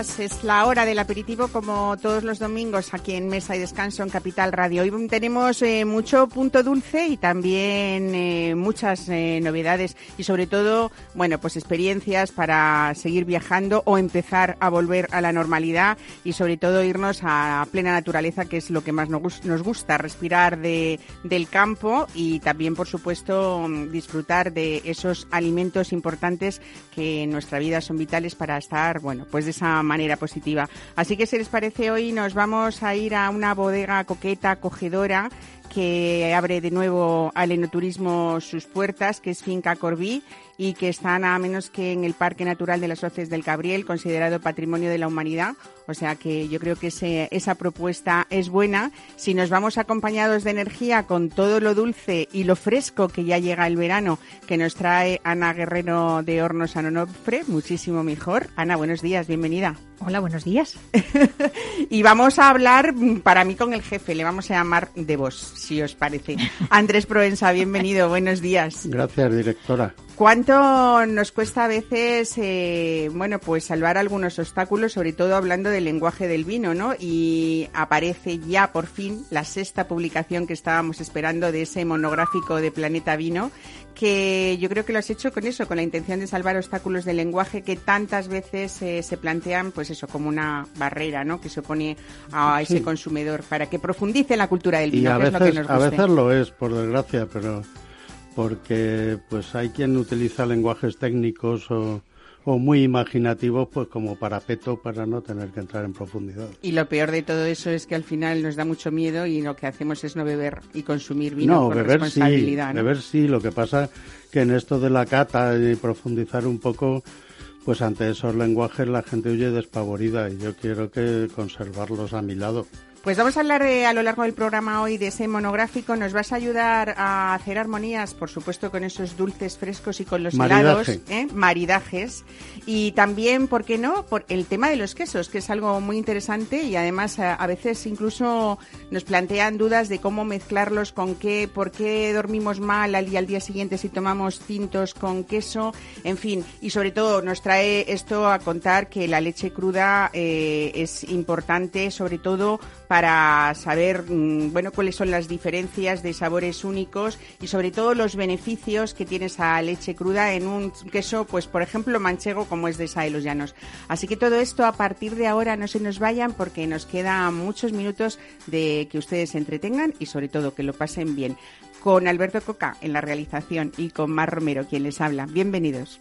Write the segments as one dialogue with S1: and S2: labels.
S1: Es la hora del aperitivo como todos los domingos aquí en Mesa y Descanso en Capital Radio. Hoy tenemos eh, mucho punto dulce y también eh, muchas eh, novedades y sobre todo, bueno, pues experiencias para seguir viajando o empezar a volver a la normalidad y sobre todo irnos a plena naturaleza que es lo que más nos gusta, respirar de, del campo y también, por supuesto, disfrutar de esos alimentos importantes que en nuestra vida son vitales para estar, bueno, pues de esa manera positiva. Así que si les parece hoy nos vamos a ir a una bodega coqueta, acogedora, que abre de nuevo al enoturismo sus puertas, que es Finca Corbí, y que está nada menos que en el Parque Natural de las Hoces del Gabriel, considerado Patrimonio de la Humanidad. O sea que yo creo que esa propuesta es buena. Si nos vamos acompañados de energía con todo lo dulce y lo fresco que ya llega el verano, que nos trae Ana Guerrero de Hornos Anonofre, muchísimo mejor. Ana, buenos días, bienvenida.
S2: Hola, buenos días.
S1: y vamos a hablar, para mí, con el jefe. Le vamos a llamar de vos, si os parece. Andrés Provenza, bienvenido, buenos días.
S3: Gracias, directora.
S1: ¿Cuánto nos cuesta a veces, eh, bueno, pues salvar algunos obstáculos, sobre todo hablando del lenguaje del vino, ¿no? Y aparece ya por fin la sexta publicación que estábamos esperando de ese monográfico de Planeta Vino, que yo creo que lo has hecho con eso, con la intención de salvar obstáculos del lenguaje que tantas veces eh, se plantean, pues eso, como una barrera, ¿no? Que se opone a ese consumidor para que profundice en la cultura del vino,
S3: que
S1: es lo que nos
S3: guste. A veces lo es, por desgracia, pero porque pues hay quien utiliza lenguajes técnicos o, muy imaginativos pues como parapeto para no tener que entrar en profundidad.
S1: Y lo peor de todo eso es que al final nos da mucho miedo y lo que hacemos es no beber y consumir vino no, beber responsabilidad.
S3: Sí, beber sí, lo que pasa que en esto de la cata y profundizar un poco pues ante esos lenguajes la gente huye despavorida y yo quiero que conservarlos a mi lado.
S1: Pues vamos a hablar a lo largo del programa hoy de ese monográfico. Nos vas a ayudar a hacer armonías, por supuesto, con esos dulces frescos y con los helados, ¿eh? maridajes. Y también, ¿por qué no? Por el tema de los quesos, que es algo muy interesante y además a, veces incluso nos plantean dudas de cómo mezclarlos con qué, por qué dormimos mal al, al día siguiente si tomamos cintos con queso, en fin. Y sobre todo nos trae esto a contar que la leche cruda eh, es importante, sobre todo para saber mm, bueno cuáles son las diferencias de sabores únicos y sobre todo los beneficios que tiene esa leche cruda en un queso, pues por ejemplo manchego como es de Sa de los Llanos. Así que todo esto a partir de ahora no se nos vayan porque nos quedan muchos minutos de que ustedes se entretengan y sobre todo que lo pasen bien. Con Alberto Coca en la realización y con Mar Romero quien les habla. Bienvenidos.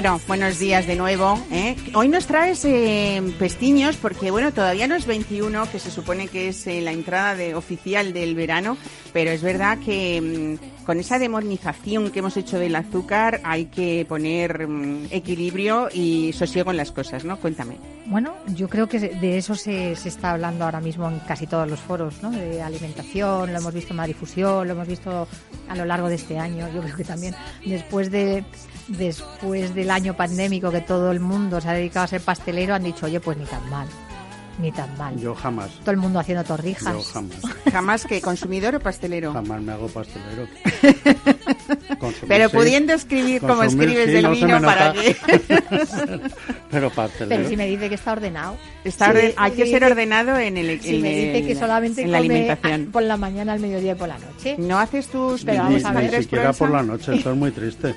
S1: Guerrero, buenos días de nuevo. ¿eh? Hoy nos traes eh, pestiños porque, bueno, todavía no es 21, que se supone que es eh, la entrada de, oficial del verano, pero es verdad que mm, con esa demonización que hemos hecho del azúcar hay que poner mm, equilibrio y sosiego en las cosas, ¿no? Cuéntame.
S2: Bueno, yo creo que de eso se, se está hablando ahora mismo en casi todos los foros, ¿no? De alimentación, lo hemos visto en la difusión, lo hemos visto a lo largo de este año. Yo creo que también después de después del año pandémico que todo el mundo se ha dedicado a ser pastelero, han dicho, oye, pues ni tan mal. Ni tan mal.
S3: Yo jamás.
S2: Todo el mundo haciendo torrijas.
S3: Yo jamás.
S1: ¿Jamás que consumidor o pastelero?
S3: Jamás me hago pastelero. Consumir,
S1: Pero
S3: sí.
S1: pudiendo escribir como escribes
S3: sí,
S1: del
S3: no se
S1: vino para que
S3: Pero pastelero.
S2: Pero si me dice que está ordenado.
S1: está
S2: Sí,
S1: orden- hay que ser ordenado en el
S2: Si
S1: en
S2: me dice
S1: el-
S2: que solamente
S1: en la
S2: come
S1: alimentación.
S2: por la mañana, al mediodía y por la noche.
S1: No haces tus
S2: Pero
S3: ni,
S2: vamos a
S3: ni
S2: ver.
S1: Andrés
S3: siquiera por la noche, esto es muy triste.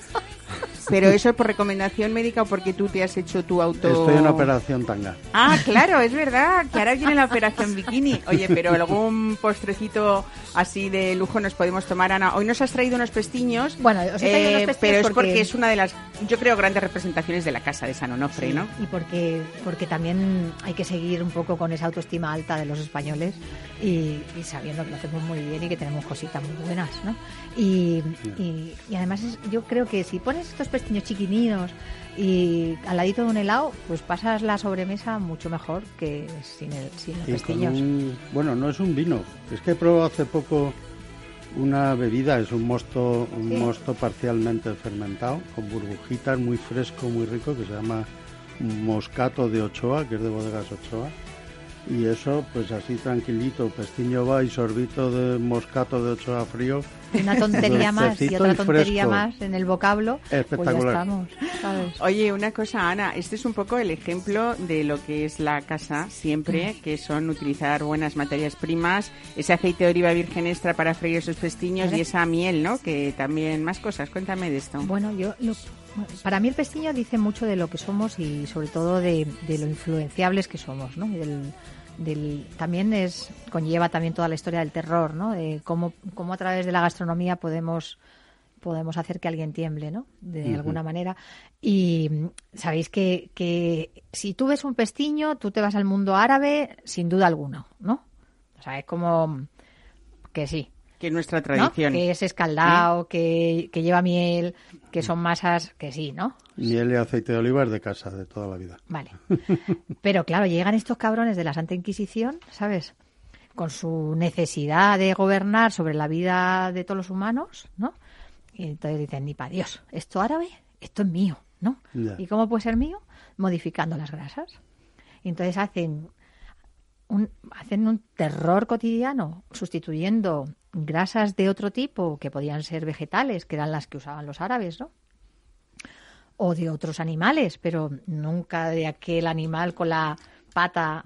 S1: Pero eso es por recomendación médica o porque tú te has hecho tu auto.
S3: Estoy en operación tanga.
S1: Ah, claro, es verdad, que ahora viene la operación bikini. Oye, pero algún postrecito así de lujo nos podemos tomar, Ana. Hoy nos has traído unos pestiños.
S2: Bueno, os he traído unos
S1: eh,
S2: pestiños
S1: pero es
S2: porque-
S1: porque es una de las, yo creo, grandes representaciones de la casa de San Onofre,
S2: Sí,
S1: ¿no?
S2: Y porque, porque también hay que seguir un poco con esa autoestima alta de los españoles y, y sabiendo que lo hacemos muy bien y que tenemos cositas muy buenas, ¿no? Y, y, y además es- yo creo que si pones estos pestiños chiquininos y al ladito de un helado, pues pasas la sobremesa mucho mejor que sin, el, sin los
S3: Y con
S2: pestiños.
S3: un, bueno, no es un vino. Es que he probado hace poco una bebida, es un mosto, un
S2: Sí.
S3: mosto parcialmente fermentado, con burbujitas, muy fresco, muy rico, que se llama Moscato de Ochoa, que es de bodegas Ochoa. Y eso, pues así tranquilito, pestiño va y sorbito de moscato de Ochoa frío.
S2: Una tontería más y otra tontería más en el vocablo, pues ya
S3: Espectacular.
S2: estamos, ¿sabes?
S1: Oye, una cosa, Ana, este es un poco el ejemplo de lo que es la casa siempre, que son utilizar buenas materias primas, ese aceite de oliva virgen extra para freír esos pestiños y esa miel, ¿no? Que también, más cosas, cuéntame de esto.
S2: Bueno, yo lo- para mí el pestiño dice mucho de lo que somos y sobre todo de, de lo influenciables que somos, ¿no? Y del, del- también es conlleva también toda la historia del terror, ¿no? De cómo, cómo a través de la gastronomía podemos podemos hacer que alguien tiemble, ¿no? De alguna manera. Y sabéis que, que si tú ves un pestiño, tú te vas al mundo árabe sin duda alguna, ¿no? O sea, es como que sí,
S1: Que es nuestra
S2: ¿no?
S1: tradición.
S2: Que es escaldado, que, que lleva miel, que son masas, que sí, ¿no?
S3: Miel y aceite de oliva es de casa, de toda la vida.
S2: Vale. Pero claro, llegan estos cabrones de la Santa Inquisición, ¿sabes? Con su necesidad de gobernar sobre la vida de todos los humanos, ¿no? Y entonces dicen, ni para Dios, esto árabe, esto es mío, ¿no?
S3: Ya.
S2: ¿Y cómo puede ser mío? Modificando las grasas. Y entonces hacen un, hacen un terror cotidiano sustituyendo grasas de otro tipo que podían ser vegetales, que eran las que usaban los árabes, ¿no? O de otros animales, pero nunca de aquel animal con la pata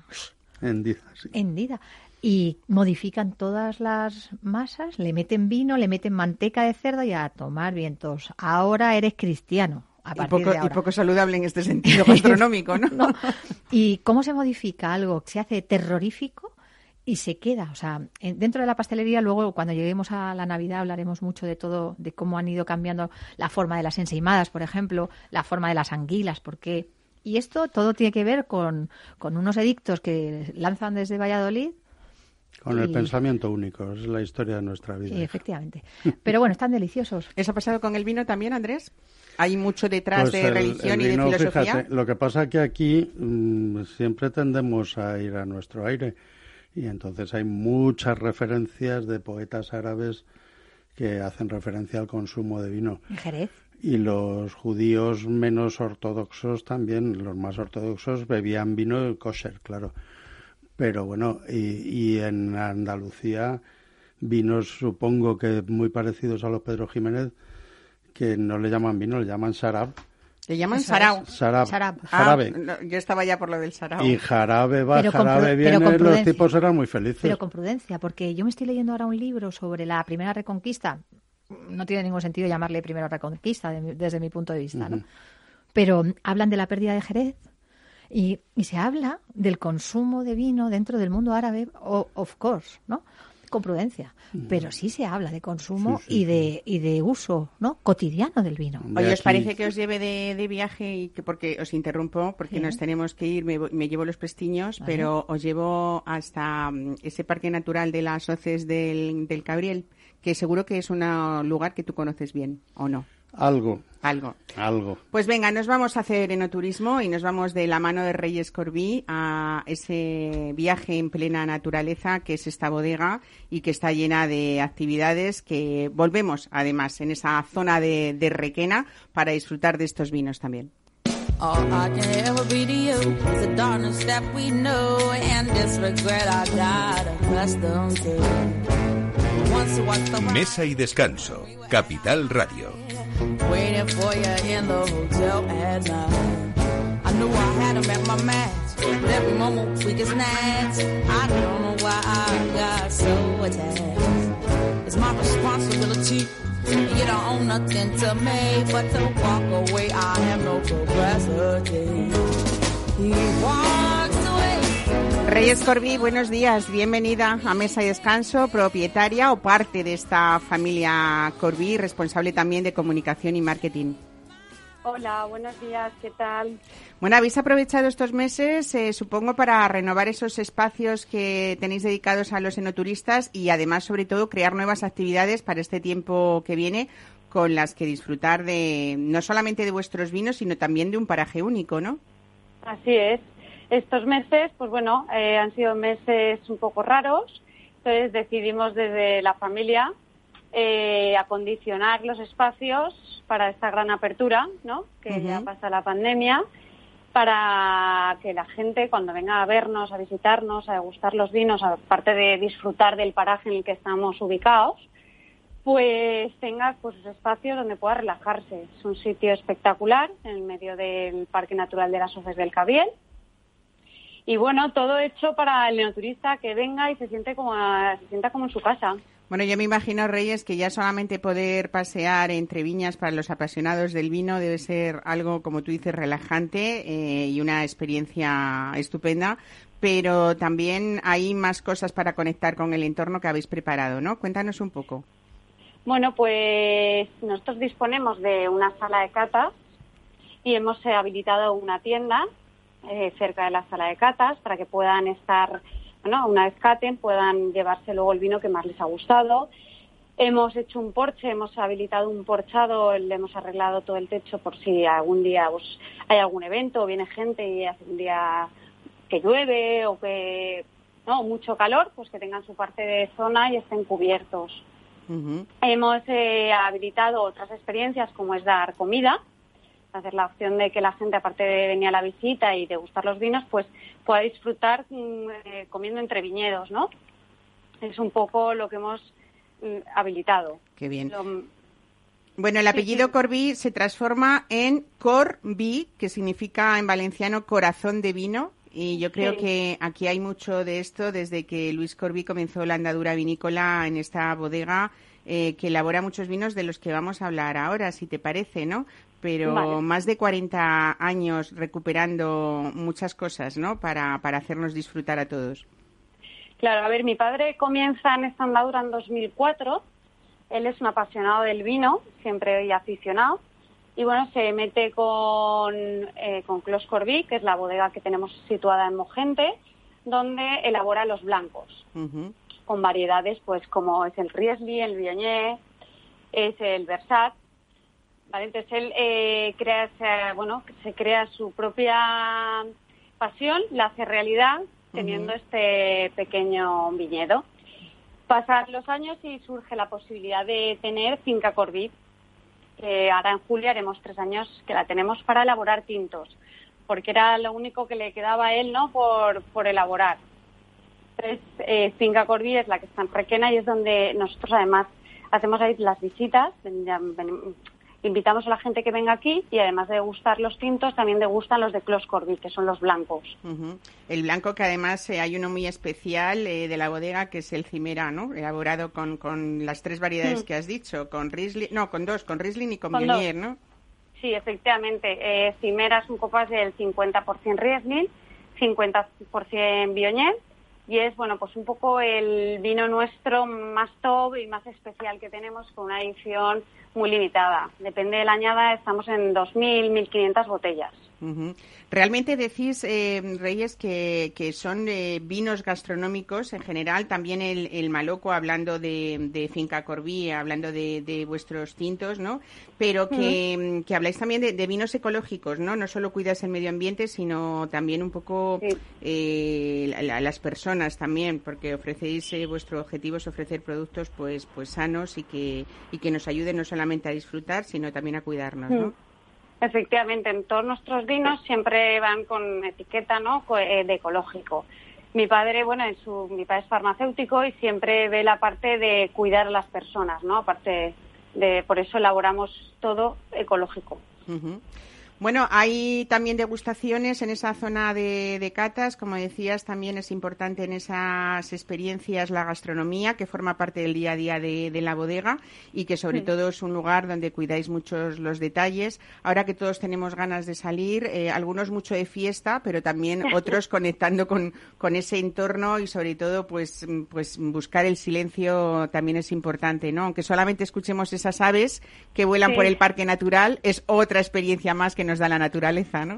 S3: Hendiza, sí.
S2: hendida. Y modifican todas las masas, le meten vino, le meten manteca de cerdo y a tomar vientos. Ahora eres cristiano. A
S1: Y
S2: partir
S1: poco,
S2: de
S1: y
S2: ahora.
S1: poco saludable en este sentido gastronómico, ¿no?
S2: No. ¿Y cómo se modifica algo que se hace terrorífico y se queda? O sea, en- dentro de la pastelería, luego cuando lleguemos a la Navidad hablaremos mucho de todo, de cómo han ido cambiando la forma de las ensaimadas, por ejemplo, la forma de las anguilas, por qué. Y esto todo tiene que ver con, con unos edictos que lanzan desde Valladolid.
S3: Con el
S2: y-
S3: pensamiento único, es la historia de nuestra vida.
S2: Sí, efectivamente. Pero bueno, están deliciosos.
S1: ¿Eso ha pasado con el vino también, Andrés? ¿Hay mucho detrás
S3: Pues
S1: de
S3: el-
S1: religión
S3: el
S1: y de filosofía?
S3: fíjate, lo que pasa es que aquí mm, siempre tendemos a ir a nuestro aire y entonces hay muchas referencias de poetas árabes que hacen referencia al consumo de vino.
S2: En Jerez.
S3: Y los judíos menos ortodoxos también, los más ortodoxos bebían vino kosher, claro. Pero bueno, y, y en Andalucía vinos supongo que muy parecidos a los Pedro Jiménez, que no le llaman vino, le llaman sarab.
S1: Le llaman
S2: es.
S3: Sarab.
S2: Sarab.
S1: Ah,
S3: Jarabe.
S1: no, yo estaba ya por lo del sarau.
S3: Y jarabe va,
S2: Pero
S3: jarabe viene, los tipos eran muy felices.
S2: Pero con prudencia, porque yo me estoy leyendo ahora un libro sobre la primera reconquista. No tiene ningún sentido llamarle primera reconquista de desde mi punto de vista, ¿no? Pero hablan de la pérdida de Jerez y, y se habla del consumo de vino dentro del mundo árabe, o- of course, ¿no? Con prudencia. Pero sí se habla de consumo
S3: Sí, sí,
S2: y de y de uso, ¿no? Cotidiano del vino.
S1: Oye, ¿os
S3: aquí-
S1: parece que os lleve de, de viaje y que porque os interrumpo porque
S2: Sí.
S1: nos tenemos que ir? Me, voy- me llevo los pestiños,
S2: Vale.
S1: pero os llevo hasta mm, ese parque natural de las hoces del, del Cabriel, que seguro que es un lugar que tú conoces bien, ¿o no?
S3: Algo,
S1: Algo.
S3: algo.
S1: Pues venga, nos vamos a hacer enoturismo y nos vamos de la mano de Reyes Corbí a ese viaje en plena naturaleza que es esta bodega y que está llena de actividades que volvemos además en esa zona de, de Requena para disfrutar de estos vinos también.
S4: All I can ever be to you is the darkness that we know and this regret I got accustomed to. ones who watch the
S5: Mesa y descanso. Capital Radio.
S4: For you in the hotel at night. I knew I had him at my match, but every moment we get snatched. I don't know why I got so attached. It's my responsibility. You don't own nothing to me but to walk away. I have no capacity. He away.
S1: Reyes Corby, buenos días. Bienvenida a Mesa y Descanso, propietaria o parte de esta familia Corby, responsable también de comunicación y marketing.
S6: Hola, buenos días, ¿qué tal?
S1: Bueno, habéis aprovechado estos meses, eh, supongo, para renovar esos espacios que tenéis dedicados a los enoturistas y además, sobre todo, crear nuevas actividades para este tiempo que viene con las que disfrutar de no solamente de vuestros vinos, sino también de un paraje único, ¿no?
S6: Así es. Estos meses, pues bueno, eh, han sido meses un poco raros, entonces decidimos desde la familia eh, acondicionar los espacios para esta gran apertura, ¿no? Que ya pasa la pandemia, para que la gente cuando venga a vernos, a visitarnos, a degustar los vinos, aparte de disfrutar del paraje en el que estamos ubicados, pues tenga pues espacios donde pueda relajarse. Es un sitio espectacular en el medio del Parque Natural de las Hoces del Cabiel. Y bueno, todo hecho para el neoturista que venga y se siente como a- se sienta como en su casa.
S1: Bueno, yo me imagino, Reyes, que ya solamente poder pasear entre viñas para los apasionados del vino debe ser algo, como tú dices, relajante eh, y una experiencia estupenda. Pero también hay más cosas para conectar con el entorno que habéis preparado, ¿no? Cuéntanos un poco.
S6: Bueno, pues nosotros disponemos de una sala de catas y hemos habilitado una tienda eh, cerca de la sala de catas para que puedan estar, bueno, una vez caten, puedan llevarse luego el vino que más les ha gustado. Hemos hecho un porche, hemos habilitado un porchado, le hemos arreglado todo el techo por si algún día pues, hay algún evento o viene gente y hace un día que llueve o que no mucho calor, pues que tengan su parte de zona y estén cubiertos. Hemos eh, habilitado otras experiencias como es dar comida, hacer la opción de que la gente, aparte de venir a la visita y degustar los vinos, pues pueda disfrutar mm, eh, comiendo entre viñedos, ¿no? Es un poco lo que hemos mm, habilitado.
S1: Qué bien.
S6: Lo-
S1: Bueno, el apellido
S6: sí.
S1: Corby se transforma en Corby, que significa en valenciano corazón de vino. Y yo creo
S6: Sí.
S1: que aquí hay mucho de esto desde que Luis Corby comenzó la andadura vinícola en esta bodega eh, que elabora muchos vinos de los que vamos a hablar ahora, si te parece, ¿no? Pero
S6: Vale.
S1: más de 40 años recuperando muchas cosas, ¿no? Para, para hacernos disfrutar a todos.
S6: Claro, a ver, mi padre comienza en esta andadura en 2004. Él es un apasionado del vino, siempre y aficionado. Y bueno, se mete con, eh, con Clos Corby, que es la bodega que tenemos situada en Mogente, donde elabora los blancos, con variedades pues como es el Riesling, el Viognier, es el Versat. ¿Vale? Entonces él eh, crea, se- bueno, se crea su propia pasión, la hace realidad teniendo este pequeño viñedo. Pasan los años y surge la posibilidad de tener finca Corby, que ahora en julio haremos tres años que la tenemos para elaborar tintos, porque era lo único que le quedaba a él, ¿no? Por, por elaborar. Entonces, eh, Finca Corby es la que está en Requena y es donde nosotros además hacemos ahí las visitas, ven- ya ven- invitamos a la gente que venga aquí y además de gustar los tintos, también degustan los de Clos Corby, que son los blancos.
S1: Ujú. El blanco que además eh, hay uno muy especial eh, de la bodega que es el Cimera, ¿no? Elaborado con, con las tres variedades
S6: Mm.
S1: que has dicho, con Riesling, no, con dos, con Riesling y con,
S6: Con
S1: Viognier,
S6: dos.
S1: ¿no?
S6: Sí, efectivamente. Eh, Cimera es un copaz del 50% Riesling, 50% Viognier y es, bueno, pues un poco el vino nuestro más top y más especial que tenemos con una edición muy limitada. Depende de la añada, estamos en 2.000, 1.500 botellas.
S1: Ujú. Realmente decís, eh, Reyes, que, que son eh, vinos gastronómicos en general, también el, el Maloco, hablando de, de Finca Corbí, hablando de, de vuestros tintos, ¿no? Pero que, que habláis también de, de vinos ecológicos, ¿no? No solo cuidas el medio ambiente, sino también un poco
S6: Sí.
S1: eh, a, a las personas también, porque ofrecéis, eh, vuestro objetivo es ofrecer productos pues, pues sanos y que, y que nos ayuden no solamente a disfrutar, sino también a cuidarnos, ¿no?
S6: Mm. Efectivamente, en todos nuestros vinos siempre van con etiqueta ¿no? Eh, de ecológico. Mi padre, bueno, es su, mi padre es farmacéutico y siempre ve la parte de cuidar a las personas, ¿no? Aparte de, por eso elaboramos todo ecológico.
S1: Bueno, hay también degustaciones en esa zona de, de catas. Como decías, también es importante en esas experiencias la gastronomía, que forma parte del día a día de, de la bodega y que sobre todo es un lugar donde cuidáis muchos los detalles. Ahora que todos tenemos ganas de salir, eh, algunos mucho de fiesta, pero también otros conectando con, con ese entorno y sobre todo pues, pues buscar el silencio también es importante, ¿no? Aunque solamente escuchemos esas aves que vuelan
S6: Sí.
S1: por el parque natural, es otra experiencia más que nos da la naturaleza, ¿no?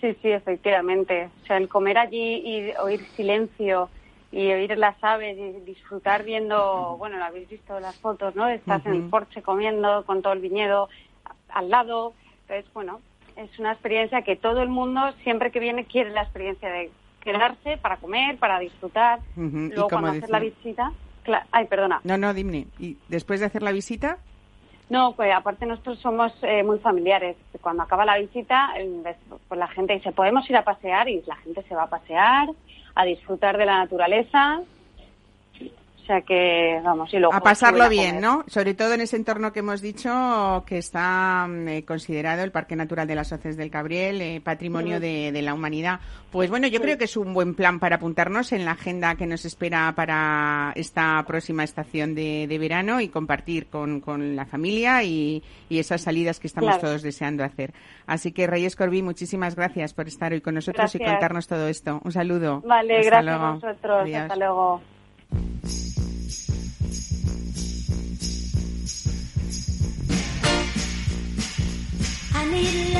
S6: Sí, sí, efectivamente. O sea, el comer allí y oír silencio y oír las aves y disfrutar viendo, bueno, lo habéis visto las fotos, ¿no? Estás en el porche comiendo con todo el viñedo al lado. Entonces, bueno, es una experiencia que todo el mundo, siempre que viene, quiere la experiencia de quedarse para comer, para disfrutar.
S1: Y
S6: Luego, cuando haces la visita... Ay, perdona.
S1: No, no, dime. ¿Y después de hacer la visita?
S6: No, pues aparte nosotros somos eh, muy familiares. Cuando acaba la visita, eh, pues la gente dice, podemos ir a pasear y la gente se va a pasear, a disfrutar de la naturaleza. Sea que, vamos, y luego...
S1: A pasarlo
S6: a
S1: bien. ¿no? Sobre todo en ese entorno que hemos dicho que está mm, eh, considerado el Parque Natural de las Hoces del Cabriel, eh, patrimonio de, de la humanidad. Pues bueno, yo creo que es un buen plan para apuntarnos en la agenda que nos espera para esta próxima estación de, de verano y compartir con, con la familia y, y esas salidas que estamos
S6: Claro.
S1: todos deseando hacer. Así que Reyes Corbí, muchísimas gracias por estar hoy con nosotros y contarnos todo esto. Un saludo.
S6: Vale,
S1: Hasta
S6: gracias
S1: luego.
S6: a vosotros.
S1: Adiós.
S6: Hasta luego.
S7: I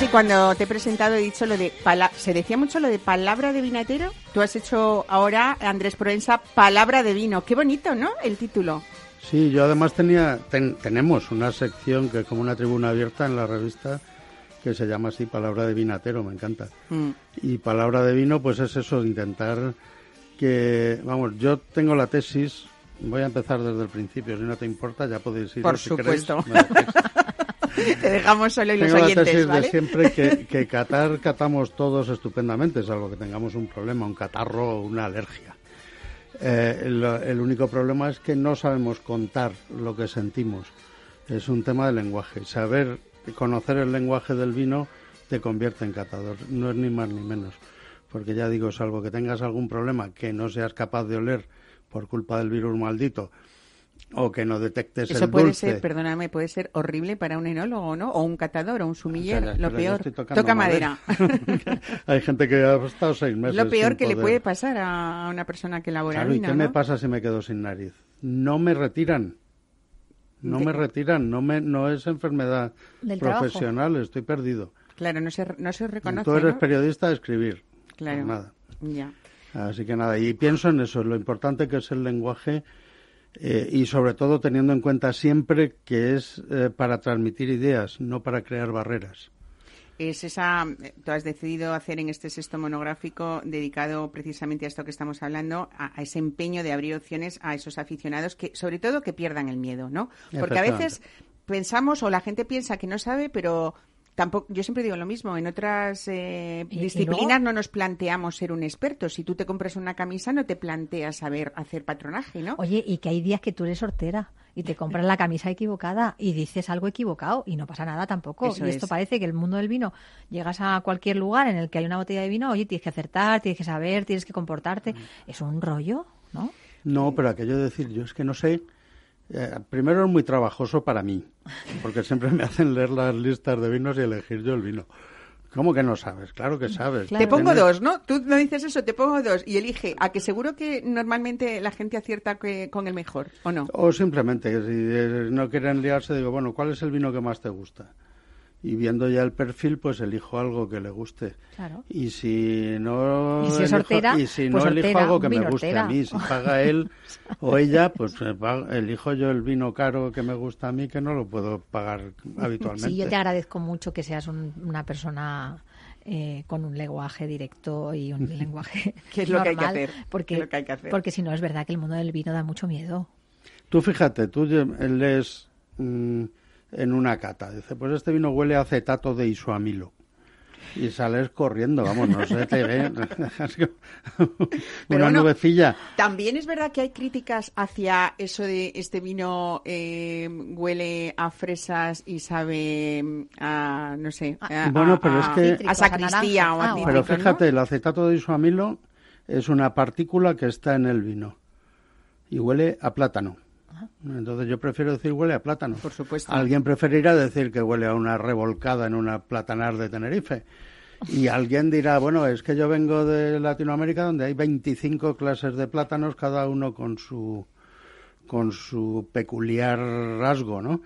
S1: si cuando te he presentado he dicho lo de... pala- ¿Se decía mucho lo de palabra de vinatero? Tú has hecho ahora, Andrés Proensa, palabra de vino. Qué bonito, ¿no? El título.
S3: Sí, yo además tenía, ten- tenemos una sección que es como una tribuna abierta en la revista que se llama así Palabra de Vinatero, me encanta.
S1: Mm.
S3: Y Palabra de Vino, pues es eso, intentar que, vamos, yo tengo la tesis, voy a empezar desde el principio, si no te importa, ya podéis ir.
S1: Por
S3: si
S1: supuesto. Te dejamos solo y los
S3: Tengo la
S1: oyentes,
S3: tesis
S1: ¿vale?
S3: de siempre que, que catar catamos todos estupendamente, salvo que tengamos un problema, un catarro o una alergia. Eh, el, el único problema es que no sabemos contar lo que sentimos. Es un tema de lenguaje. Saber conocer el lenguaje del vino te convierte en catador. No es ni más ni menos. Porque ya digo, salvo que tengas algún problema que no seas capaz de oler por culpa del virus maldito o que no detectes
S1: Eso
S3: el
S1: puede
S3: dulce.
S1: ser, perdóname, puede ser horrible para un enólogo, ¿no? O un catador o un sumiller.
S3: Espera,
S1: lo
S3: espera, yo
S1: peor. Toca madera.
S3: Hay gente que ha estado seis meses.
S1: lo peor
S3: sin
S1: que le
S3: poder.
S1: puede pasar a una persona que elabora
S3: Claro, ¿y
S1: vino,
S3: qué me
S1: ¿no?
S3: pasa si me quedo sin nariz? No me retiran. No
S1: De-
S3: me retiran, no me no es enfermedad
S2: Del trabajo.
S3: profesional, estoy perdido.
S1: Claro, no se, no se reconoce,
S3: Tú eres
S1: ¿no?
S3: periodista de escribir.
S1: Claro.
S3: Nada.
S1: Ya.
S3: Así que nada, y pienso en eso, lo importante que es el lenguaje eh, y sobre todo teniendo en cuenta siempre que es eh, para transmitir ideas, no para crear barreras.
S1: es esa, eh, tú has decidido hacer en este sexto monográfico dedicado precisamente a esto que estamos hablando, a, a ese empeño de abrir opciones a esos aficionados que, sobre todo, que pierdan el miedo, ¿no? Porque a veces pensamos o la gente piensa que no sabe, pero tampoco, yo siempre digo lo mismo, en otras eh, disciplinas no nos planteamos ser un experto. Si tú te compras una camisa, no te planteas saber hacer patronaje, ¿no?
S2: Oye, y que hay días que tú eres sortera y te compras la camisa equivocada y dices algo equivocado y no pasa nada tampoco.
S1: Eso
S2: y esto
S1: es.
S2: parece que el mundo del vino, llegas a cualquier lugar en el que hay una botella de vino, oye, tienes que acertar, tienes que saber, tienes que comportarte. Es un rollo, ¿no?
S3: No, pero aquello de decir, yo es que no sé. Eh, primero es muy trabajoso para mí, porque siempre me hacen leer las listas de vinos y elegir yo el vino. ¿Cómo que no sabes? Claro que sabes.
S2: Claro.
S1: Te pongo dos, ¿no? Tú no dices eso, te pongo dos y elige. A que seguro que normalmente la gente acierta que- con el mejor, ¿o no?
S3: O simplemente, si no quieren liarse, digo, bueno, ¿cuál es el vino que más te gusta? Y viendo ya el perfil, pues elijo algo que le guste.
S2: Claro.
S3: Y si no,
S2: Y si es
S3: elijo,
S2: hortera,
S3: y si
S2: pues
S3: no elijo
S2: hortera,
S3: algo que me guste
S2: hortera.
S3: a mí, si paga él o ella, pues eh, elijo yo el vino caro que me gusta a mí, que no lo puedo pagar habitualmente.
S2: Sí, yo te agradezco mucho que seas un- una persona eh, con un lenguaje directo y un lenguaje
S1: Que es lo que hay que hacer,
S2: Porque,
S1: es lo que hay que hacer.
S2: porque si no, es verdad que el mundo del vino da mucho miedo.
S3: Tú fíjate, tú lees mm, en una cata, dice, pues este vino huele a acetato de isoamilo. Y sales corriendo, vamos, no sé, te ve. una
S1: bueno,
S3: nubecilla.
S1: También es verdad que hay críticas hacia eso de este vino eh, huele a fresas y sabe mm, a, no sé, a,
S3: Bueno,
S1: a-
S3: pero es que-
S1: a
S2: Cítricos, a
S1: sacristía o a
S2: Ah,
S3: Pero fíjate, el acetato de isoamilo es una partícula que está en el vino y huele a plátano. Entonces yo prefiero decir huele a plátano.
S1: Por supuesto.
S3: Alguien preferirá decir que huele a una revolcada en una platanar de Tenerife. Y alguien dirá, bueno, es que yo vengo de Latinoamérica donde hay 25 clases de plátanos, cada uno con su, con su peculiar rasgo, ¿no?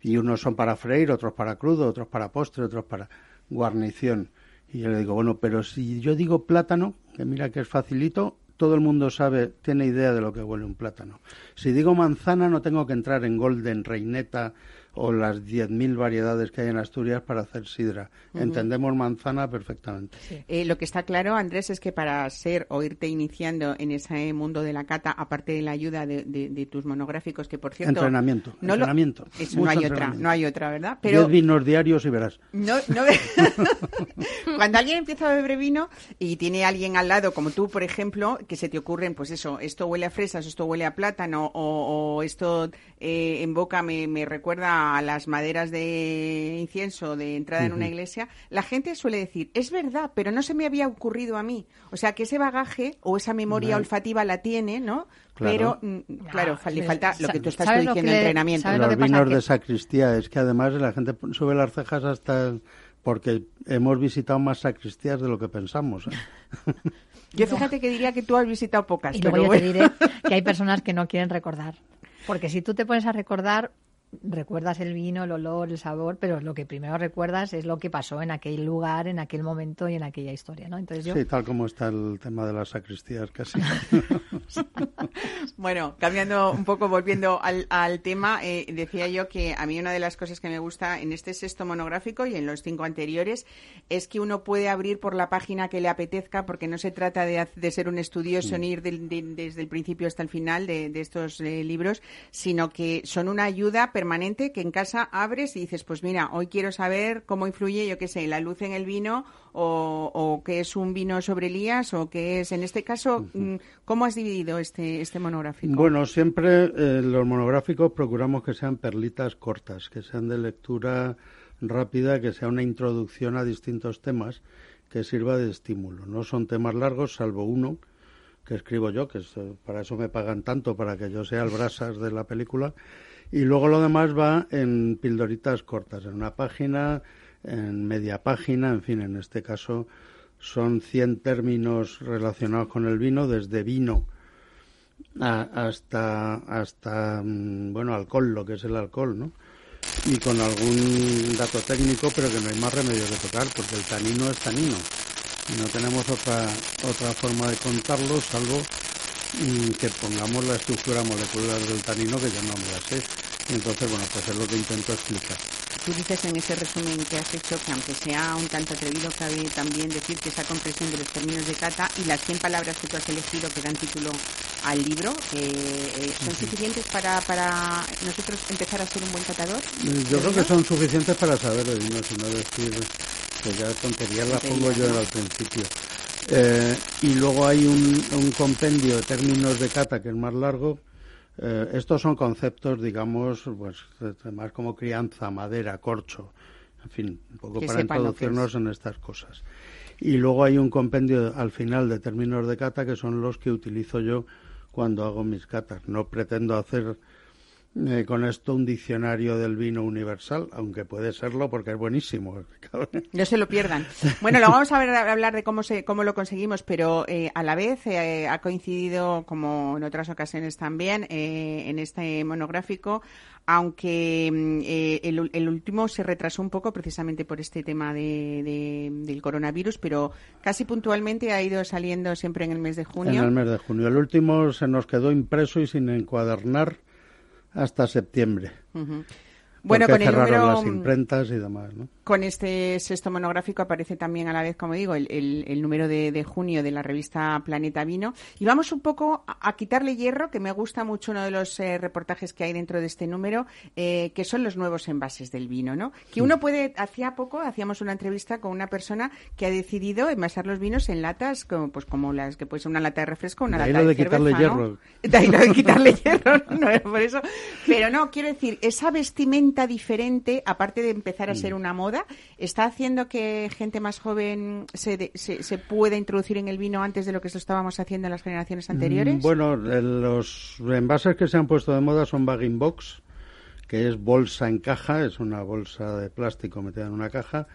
S3: Y unos son para freír, otros para crudo, otros para postre, otros para guarnición. Y yo le digo, bueno, pero si yo digo plátano, que mira que es facilito, todo el mundo sabe, tiene idea de lo que huele un plátano. Si digo manzana, no tengo que entrar en Golden, Reineta o las 10.000 variedades que hay en Asturias para hacer sidra. Entendemos manzana perfectamente.
S1: Eh, lo que está claro, Andrés, es que para ser o irte iniciando en ese mundo de la cata, aparte de la ayuda de, de- de tus monográficos, que por cierto...
S3: Entrenamiento,
S1: no lo-
S3: entrenamiento,
S1: Eso no hay otra, no hay otra, ¿verdad?
S3: Diez
S1: Pero
S3: vinos diarios y verás.
S1: no, no cuando alguien empieza a beber vino y tiene alguien al lado, como tú, por ejemplo, que se te ocurren, pues eso, esto huele a fresas, esto huele a plátano, o, o esto eh, en boca me, me recuerda a las maderas de incienso de entrada en una iglesia, la gente suele decir, es verdad, pero no se me había ocurrido a mí. O sea, que ese bagaje o esa memoria olfativa la tiene, ¿no?
S3: Claro.
S1: Pero, mm, claro, fa- le falta lo que tú estás
S2: ¿sabes
S1: tú
S2: lo que
S1: diciendo,
S2: le-
S1: entrenamiento.
S2: ¿sabes lo
S3: Los
S2: pasa?
S3: vinos
S2: Que-
S3: de sacristía, es que además la gente sube las cejas hasta el- porque hemos visitado más sacristías de lo que pensamos. ¿eh?
S1: Yo fíjate que diría que tú has visitado pocas,
S2: Y
S1: pero
S2: luego yo te diré que hay personas que no quieren recordar. Porque si tú te pones a recordar, recuerdas el vino, el olor, el sabor, pero lo que primero recuerdas es lo que pasó en aquel lugar, en aquel momento y en aquella historia, ¿no? Entonces yo...
S3: Sí, tal como está el tema de las sacristías casi.
S1: Bueno, cambiando un poco, volviendo al, al tema, eh, decía yo que a mí una de las cosas que me gusta en este sexto monográfico y en los cinco anteriores es que uno puede abrir por la página que le apetezca porque no se trata de, de ser un estudioso ni ir de- desde el principio hasta el final de, de estos eh, libros, sino que son una ayuda permanente que en casa abres y dices, pues mira, hoy quiero saber cómo influye, yo qué sé, la luz en el vino o, o qué es un vino sobre Elías o qué es, en este caso, mm, ¿cómo has dividido este, este monográfico?
S3: Bueno, siempre eh, los monográficos procuramos que sean perlitas cortas, que sean de lectura rápida, que sea una introducción a distintos temas que sirva de estímulo. No son temas largos, salvo uno que escribo yo, que es, eh, para eso me pagan tanto, para que yo sea el brasas de la película. Y luego lo demás va en pildoritas cortas, en una página, en media página, en fin, en este caso son 100 términos relacionados con el vino, desde vino hasta hasta mm, bueno alcohol lo que es el alcohol no y con algún dato técnico pero que no hay más remedio que tocar porque el tanino es tanino. Y no tenemos otra otra forma de contarlo salvo mm, que pongamos la estructura molecular del tanino que yo no me la sé. Y entonces bueno pues es lo que intento explicar
S1: Tú dices en ese resumen que has hecho que aunque sea un tanto atrevido, cabe también decir que esa comprensión de los términos de cata y las 100 palabras que tú has elegido que dan título al libro, que eh, son suficientes para, para nosotros empezar a ser un buen catador.
S3: Yo creo que son suficientes para saber de vino, si no decir que ya tonterías las pongo yo al principio. Eh, y luego hay un, un compendio de términos de cata que es más largo. Eh, estos son conceptos, digamos, pues más como crianza, madera, corcho, en fin, un poco
S1: Que
S3: para introducirnos en estas cosas. Y luego hay un compendio al final de términos de cata que son los que utilizo yo cuando hago mis catas. No pretendo hacer eh, con esto un diccionario del vino universal, aunque puede serlo porque es buenísimo.
S1: No se lo pierdan. Bueno, lo vamos a ver, a hablar de cómo se, cómo lo conseguimos, pero eh, a la vez eh, ha coincidido, como en otras ocasiones también, eh, en este monográfico, aunque mm, eh, el, el último se retrasó un poco precisamente por este tema de, de- del coronavirus, pero casi puntualmente ha ido saliendo siempre en el mes de junio.
S3: En el mes de junio. El último se nos quedó impreso y sin encuadernar hasta septiembre.
S1: Ujú. Bueno,
S3: porque
S1: con el número,
S3: las imprentas y demás, ¿no?
S1: Con este sexto monográfico aparece también a la vez, como digo, el, el- el número de, de junio de la revista Planeta Vino. Y vamos un poco a, a quitarle hierro, que me gusta mucho uno de los eh, reportajes que hay dentro de este número, eh, que son los nuevos envases del vino, ¿no? Que uno puede, hacía poco hacíamos una entrevista con una persona que ha decidido envasar los vinos en latas, como, pues como las que puede ser una lata de refresco, una
S3: De ahí
S1: lata
S3: lo
S1: de,
S3: de quitarle hierro.
S1: De ahí lo de quitarle hierro, no es por eso. Pero no, quiero decir, esa vestimenta diferente, aparte de empezar a ser
S3: Mm.
S1: una moda, está haciendo que gente más joven se, de- se, pueda introducir en el vino antes de lo que estábamos haciendo en las generaciones anteriores.
S3: Mm, Bueno, eh, los envases que se han puesto de moda son bagging box, que es bolsa en caja, es una bolsa de plástico metida en una caja,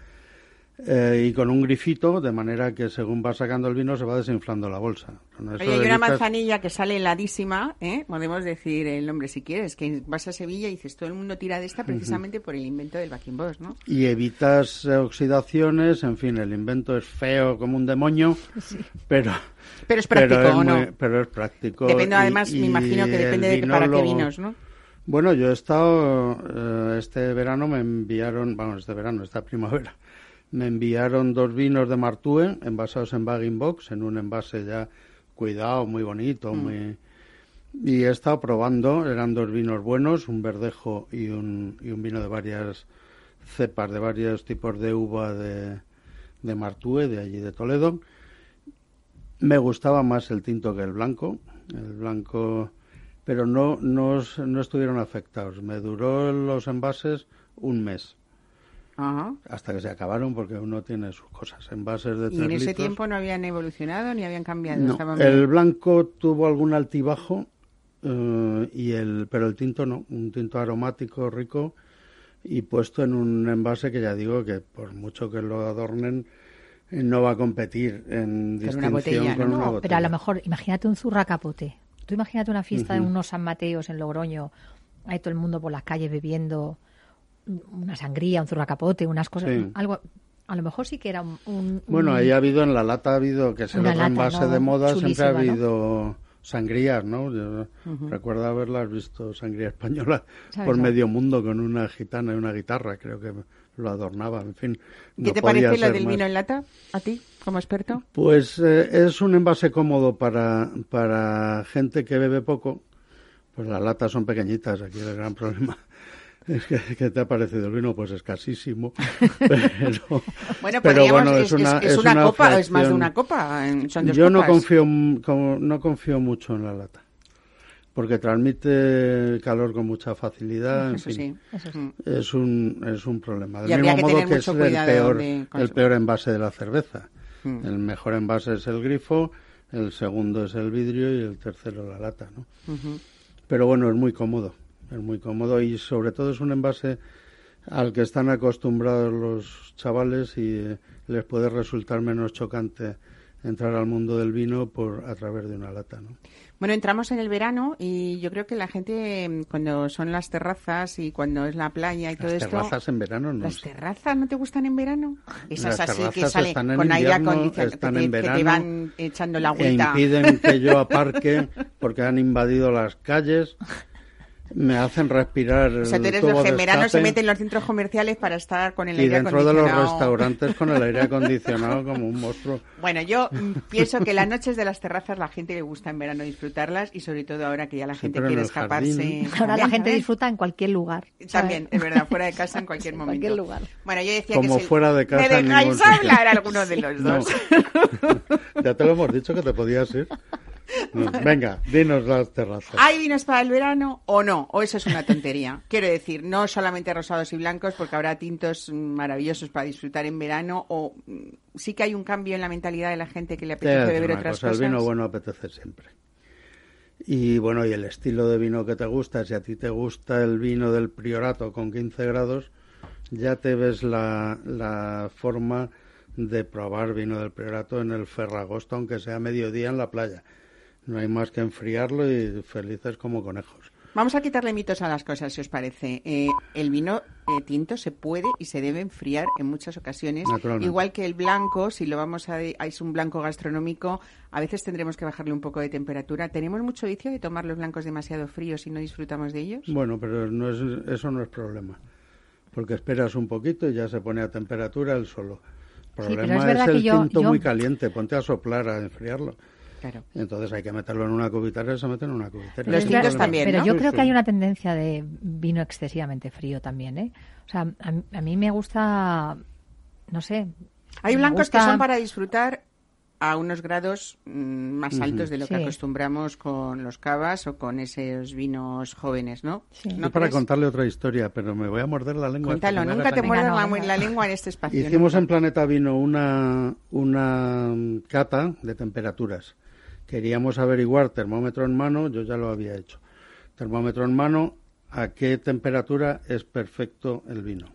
S3: eh, y con un grifito, de manera que según va sacando el vino se va desinflando la bolsa.
S1: Oye, hay una manzanilla que sale heladísima, ¿eh? podemos decir el nombre si quieres, que vas a Sevilla y dices todo el mundo tira de esta precisamente por el invento del backing box, ¿no?
S3: y evitas oxidaciones, en fin, el invento es feo como un demonio, pero
S1: Pero es práctico,
S3: es
S1: ¿o no?
S3: muy- pero es práctico.
S1: Depende,
S3: y-
S1: además, me imagino que depende de para qué vinos, ¿no?
S3: Bueno, yo he estado, eh, este verano me enviaron, vamos, este verano, esta primavera, me enviaron dos vinos de Martue envasados en bagging box, en un envase ya cuidado, muy bonito, muy... Y he estado probando, eran dos vinos buenos, un verdejo y un, y un vino de varias cepas, de varios tipos de uva de, de Martue, de allí de Toledo. Me gustaba más el tinto que el blanco. El blanco, pero no, no, no estuvieron afectados. Me duró los envases un mes,
S1: Ajá.
S3: hasta que se acabaron, porque uno tiene sus cosas. Envases de
S1: Y en ese
S3: litros.
S1: tiempo no habían evolucionado ni habían cambiado.
S3: No,
S1: estaban
S3: el
S1: bien.
S3: blanco tuvo algún altibajo, eh, y el, pero el tinto no. Un tinto aromático, rico, y puesto en un envase que ya digo que por mucho que lo adornen, no va a competir en
S1: Con una
S3: distinción
S1: botella,
S3: con
S1: ¿no?
S3: una
S2: No,
S3: botella.
S2: pero a lo mejor, imagínate un zurracapote. Tú imagínate una fiesta de unos San Mateos en Logroño, hay todo el mundo por las calles bebiendo una sangría, un zurracapote, unas cosas,
S3: Sí.
S2: algo. A lo mejor sí que era un. un-
S3: Bueno, ahí ha habido, en la lata ha habido, que es el
S2: Una
S3: otro
S2: lata,
S3: envase
S2: ¿no?
S3: de moda, siempre ha
S2: Chulísima, ¿no?
S3: habido sangrías, ¿no? Yo recuerdo haberlas visto, sangría española, por
S2: No.
S3: medio mundo con una gitana y una guitarra, creo que lo adornaba, en fin.
S1: ¿Qué te
S3: podía
S1: parece lo
S3: ser
S1: del
S3: más.
S1: vino en lata a ti, como experto?
S3: Pues eh, es un envase cómodo para, para gente que bebe poco. Pues las latas son pequeñitas, aquí el gran problema es que, ¿qué te ha parecido el vino? Pues escasísimo. Pero,
S1: Bueno,
S3: pero bueno,
S1: es, es- es una, copa, es más de una copa, en- son dos
S3: Yo no confío, no confío mucho en la lata, porque transmite calor con mucha facilidad. en
S1: Eso
S3: fin.
S1: sí.
S2: Eso sí.
S3: Es un, es un problema. Del
S1: Y
S3: mismo
S1: que
S3: modo que es el peor,
S1: de-
S3: el peor envase de la cerveza.
S1: Mm.
S3: El mejor envase es el grifo, el segundo es el vidrio y el tercero la lata, ¿no? Pero bueno, es muy cómodo, es muy cómodo y sobre todo es un envase al que están acostumbrados los chavales y eh, les puede resultar menos chocante entrar al mundo del vino por a través de una lata, ¿no?
S1: Bueno, entramos en el verano y yo creo que la gente, mm, cuando son las terrazas y cuando es la playa y todo
S3: Las
S1: esto...
S3: terrazas en verano no
S1: ¿Las terrazas no te gustan en verano? Esas
S3: Las
S1: así que salen con aire
S3: invierno,
S1: acondicionado,
S3: están
S1: que,
S3: en
S1: que te
S3: verano
S1: van echando la
S3: e
S1: agüita.
S3: impiden que yo aparque porque han invadido las calles, me hacen respirar
S1: O sea, tú eres los que en verano se meten en los centros comerciales para estar con el
S3: y
S1: aire
S3: dentro de los
S1: acondicionado.
S3: restaurantes con el aire acondicionado como un monstruo.
S1: Bueno, yo pienso que las noches de las terrazas la gente le gusta en verano disfrutarlas y sobre todo ahora que ya la gente
S3: en
S1: quiere escaparse.
S3: jardín.
S2: Ahora la gente disfruta en cualquier lugar. ¿sabes?
S1: También, es verdad, fuera de casa en cualquier
S2: En
S1: momento.
S2: cualquier lugar.
S1: Bueno, yo decía
S3: Como
S1: que si
S3: fuera de casa
S1: ¿Me
S3: en
S1: dejáis hablar alguno de los
S3: No.
S1: dos?
S3: ya te lo hemos dicho que te podías ir. No, Venga, dinos las terrazas.
S1: ¿Hay vinos para el verano o no? ¿O eso es una tontería? Quiero decir, no solamente rosados y blancos, porque habrá tintos mm, maravillosos para disfrutar en verano, o mm, sí que hay un cambio en la mentalidad de la gente que le apetece beber otras
S3: cosa,
S1: cosas.
S3: El vino bueno apetece siempre. Y bueno, y el estilo de vino que te gusta, si a ti te gusta el vino del Priorato con 15 grados, ya te ves la, la forma de probar vino del Priorato en el Ferragosto, aunque sea mediodía en la playa. No hay más que enfriarlo y felices como conejos.
S1: Vamos a quitarle mitos a las cosas, si os parece. Eh, el vino eh, tinto se puede y se debe enfriar en muchas ocasiones. Igual que el blanco, si lo vamos a... Es un blanco gastronómico, a veces tendremos que bajarle un poco de temperatura. ¿Tenemos mucho vicio de tomar los blancos demasiado fríos y no disfrutamos de ellos?
S3: Bueno, pero no es, eso no es problema. Porque esperas un poquito y ya se pone a temperatura el solo. El
S2: Sí, pero
S3: problema
S2: es
S3: el
S2: que yo-
S3: tinto
S2: yo-
S3: muy caliente. Ponte a soplar, a enfriarlo.
S1: Claro.
S3: Entonces hay que meterlo en una cubitera y se mete en una cubitera.
S1: Los tintos también,
S2: Pero
S1: ¿no?
S2: yo creo que hay una tendencia de vino excesivamente frío también, ¿eh? O sea, a, mí- a mí me gusta, no sé.
S1: Hay blancos que son para disfrutar a unos grados mm, más altos de lo que
S2: Sí.
S1: acostumbramos con los cavas o con esos vinos jóvenes, ¿no?
S2: Sí.
S1: ¿No
S3: para
S1: crees?
S3: contarle otra historia, pero me voy a morder la lengua.
S1: Cuéntalo, nunca te muerdas la, lengua en este espacio.
S3: Hicimos
S1: nunca.
S3: en Planeta Vino una, una cata de temperaturas. Queríamos averiguar termómetro en mano, yo ya lo había hecho. Termómetro en mano, a qué temperatura es perfecto el vino.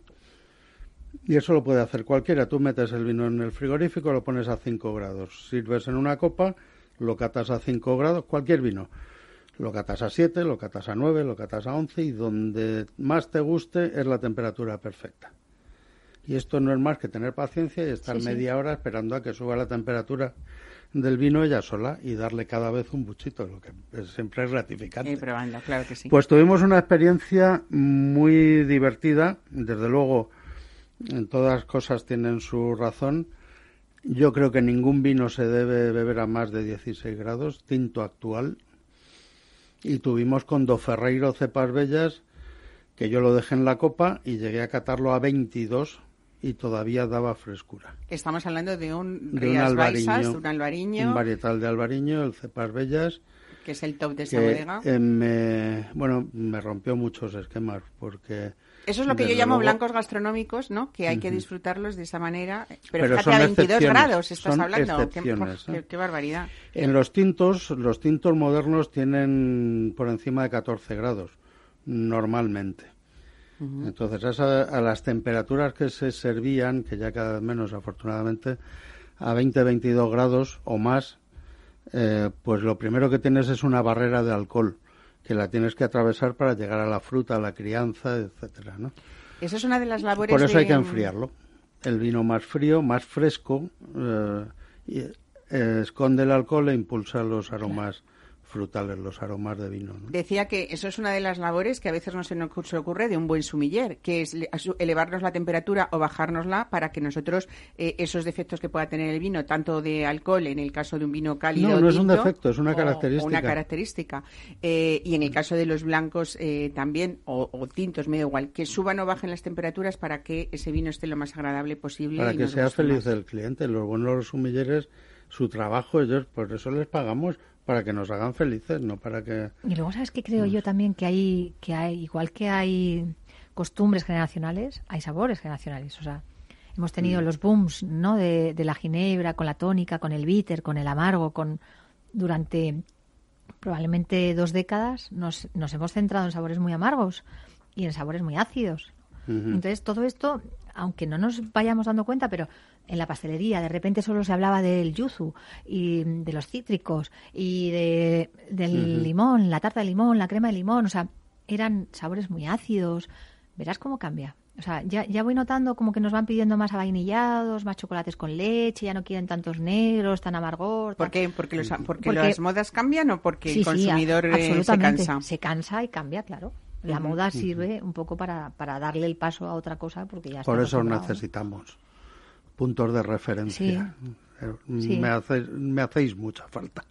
S3: Y eso lo puede hacer cualquiera. Tú metes el vino en el frigorífico, lo pones a 5 grados. Sirves en una copa, lo catas a 5 grados, cualquier vino. Lo catas a 7, lo catas a 9, lo catas a 11 y donde más te guste es la temperatura perfecta. Y esto no es más que tener paciencia y estar
S2: Sí, sí.
S3: media hora esperando a que suba la temperatura del vino ella sola y darle cada vez un buchito, lo que siempre es gratificante.
S1: Eh, probando, claro que sí.
S3: Pues tuvimos una experiencia muy divertida, desde luego en todas cosas tienen su razón. Yo creo que ningún vino se debe beber a más de 16 grados, tinto actual. Y tuvimos con Do Ferreiro Cepas Bellas, que yo lo dejé en la copa y llegué a catarlo a 22 y todavía daba frescura.
S1: Estamos hablando de un
S3: De un
S1: Rías
S3: albariño,
S1: Baixas, un albariño,
S3: un varietal de albariño, el Cepas Bellas,
S1: que es el top de esa
S3: que
S1: bodega.
S3: eh, me, bueno, me rompió muchos esquemas porque
S1: Eso es lo que yo llamo
S3: luego-
S1: blancos gastronómicos, ¿no? Que hay que disfrutarlos de esa manera. Pero,
S3: Pero
S1: fíjate,
S3: son
S1: a 22
S3: excepciones,
S1: grados estás
S3: son
S1: hablando. Qué,
S3: excepciones,
S1: qué-
S3: ¿eh?
S1: qué barbaridad.
S3: En los tintos, los tintos modernos tienen por encima de 14 grados, normalmente. Entonces, a las temperaturas que se servían, que ya cada vez menos afortunadamente, a 20-22 grados o más, eh, pues lo primero que tienes es una barrera de alcohol, que la tienes que atravesar para llegar a la fruta, a la crianza, etcétera, ¿no?
S1: Eso es una de las labores
S3: Por eso
S1: de-
S3: hay que enfriarlo. El vino más frío, más fresco, eh, y, eh, esconde el alcohol e impulsa los aromas frutales, los aromas de vino. ¿no?
S1: Decía que eso es una de las labores que a veces no se nos ocurre de un buen sumiller, que es elevarnos la temperatura o bajárnosla para que nosotros eh, esos defectos que pueda tener el vino, tanto de alcohol en el caso de un vino cálido,
S3: No, no es un defecto, es una
S1: o-
S3: característica.
S1: una característica. Eh, y en el caso de los blancos eh, también, o, o tintos, me da igual, que suban o bajen las temperaturas para que ese vino esté lo más agradable posible.
S3: Para
S1: y
S3: que sea feliz
S1: más.
S3: el cliente. Los buenos sumilleres, su trabajo, ellos, por eso les pagamos, para que nos hagan felices, no para que...
S2: Y luego, ¿sabes qué creo yo también? Que hay, que hay, igual que hay costumbres generacionales, hay sabores generacionales. O sea, hemos tenido los booms, ¿no? De, de la ginebra, con la tónica, con el bitter, con el amargo, con durante probablemente dos décadas nos, nos hemos centrado en sabores muy amargos y en sabores muy ácidos. Entonces, todo esto, aunque no nos vayamos dando cuenta, pero en la pastelería de repente solo se hablaba del yuzu y de los cítricos y de, del limón, la tarta de limón, la crema de limón, o sea, eran sabores muy ácidos. Verás cómo cambia. O sea, ya, ya voy notando como que nos van pidiendo más avainillados, más chocolates con leche, ya no quieren tantos negros, tan amargor.
S1: ¿Por qué? ¿Porque, los, porque,
S2: Porque-
S1: las modas cambian o porque
S2: Sí,
S1: el
S2: sí,
S1: consumidor eh, se
S2: absolutamente.
S1: cansa?
S2: Se cansa y cambia, claro. La moda sirve un poco para, para darle el paso a otra cosa porque ya está
S3: Por eso necesitamos puntos de referencia. Eh,
S2: Sí.
S3: Me, hacéis, me hacéis mucha falta.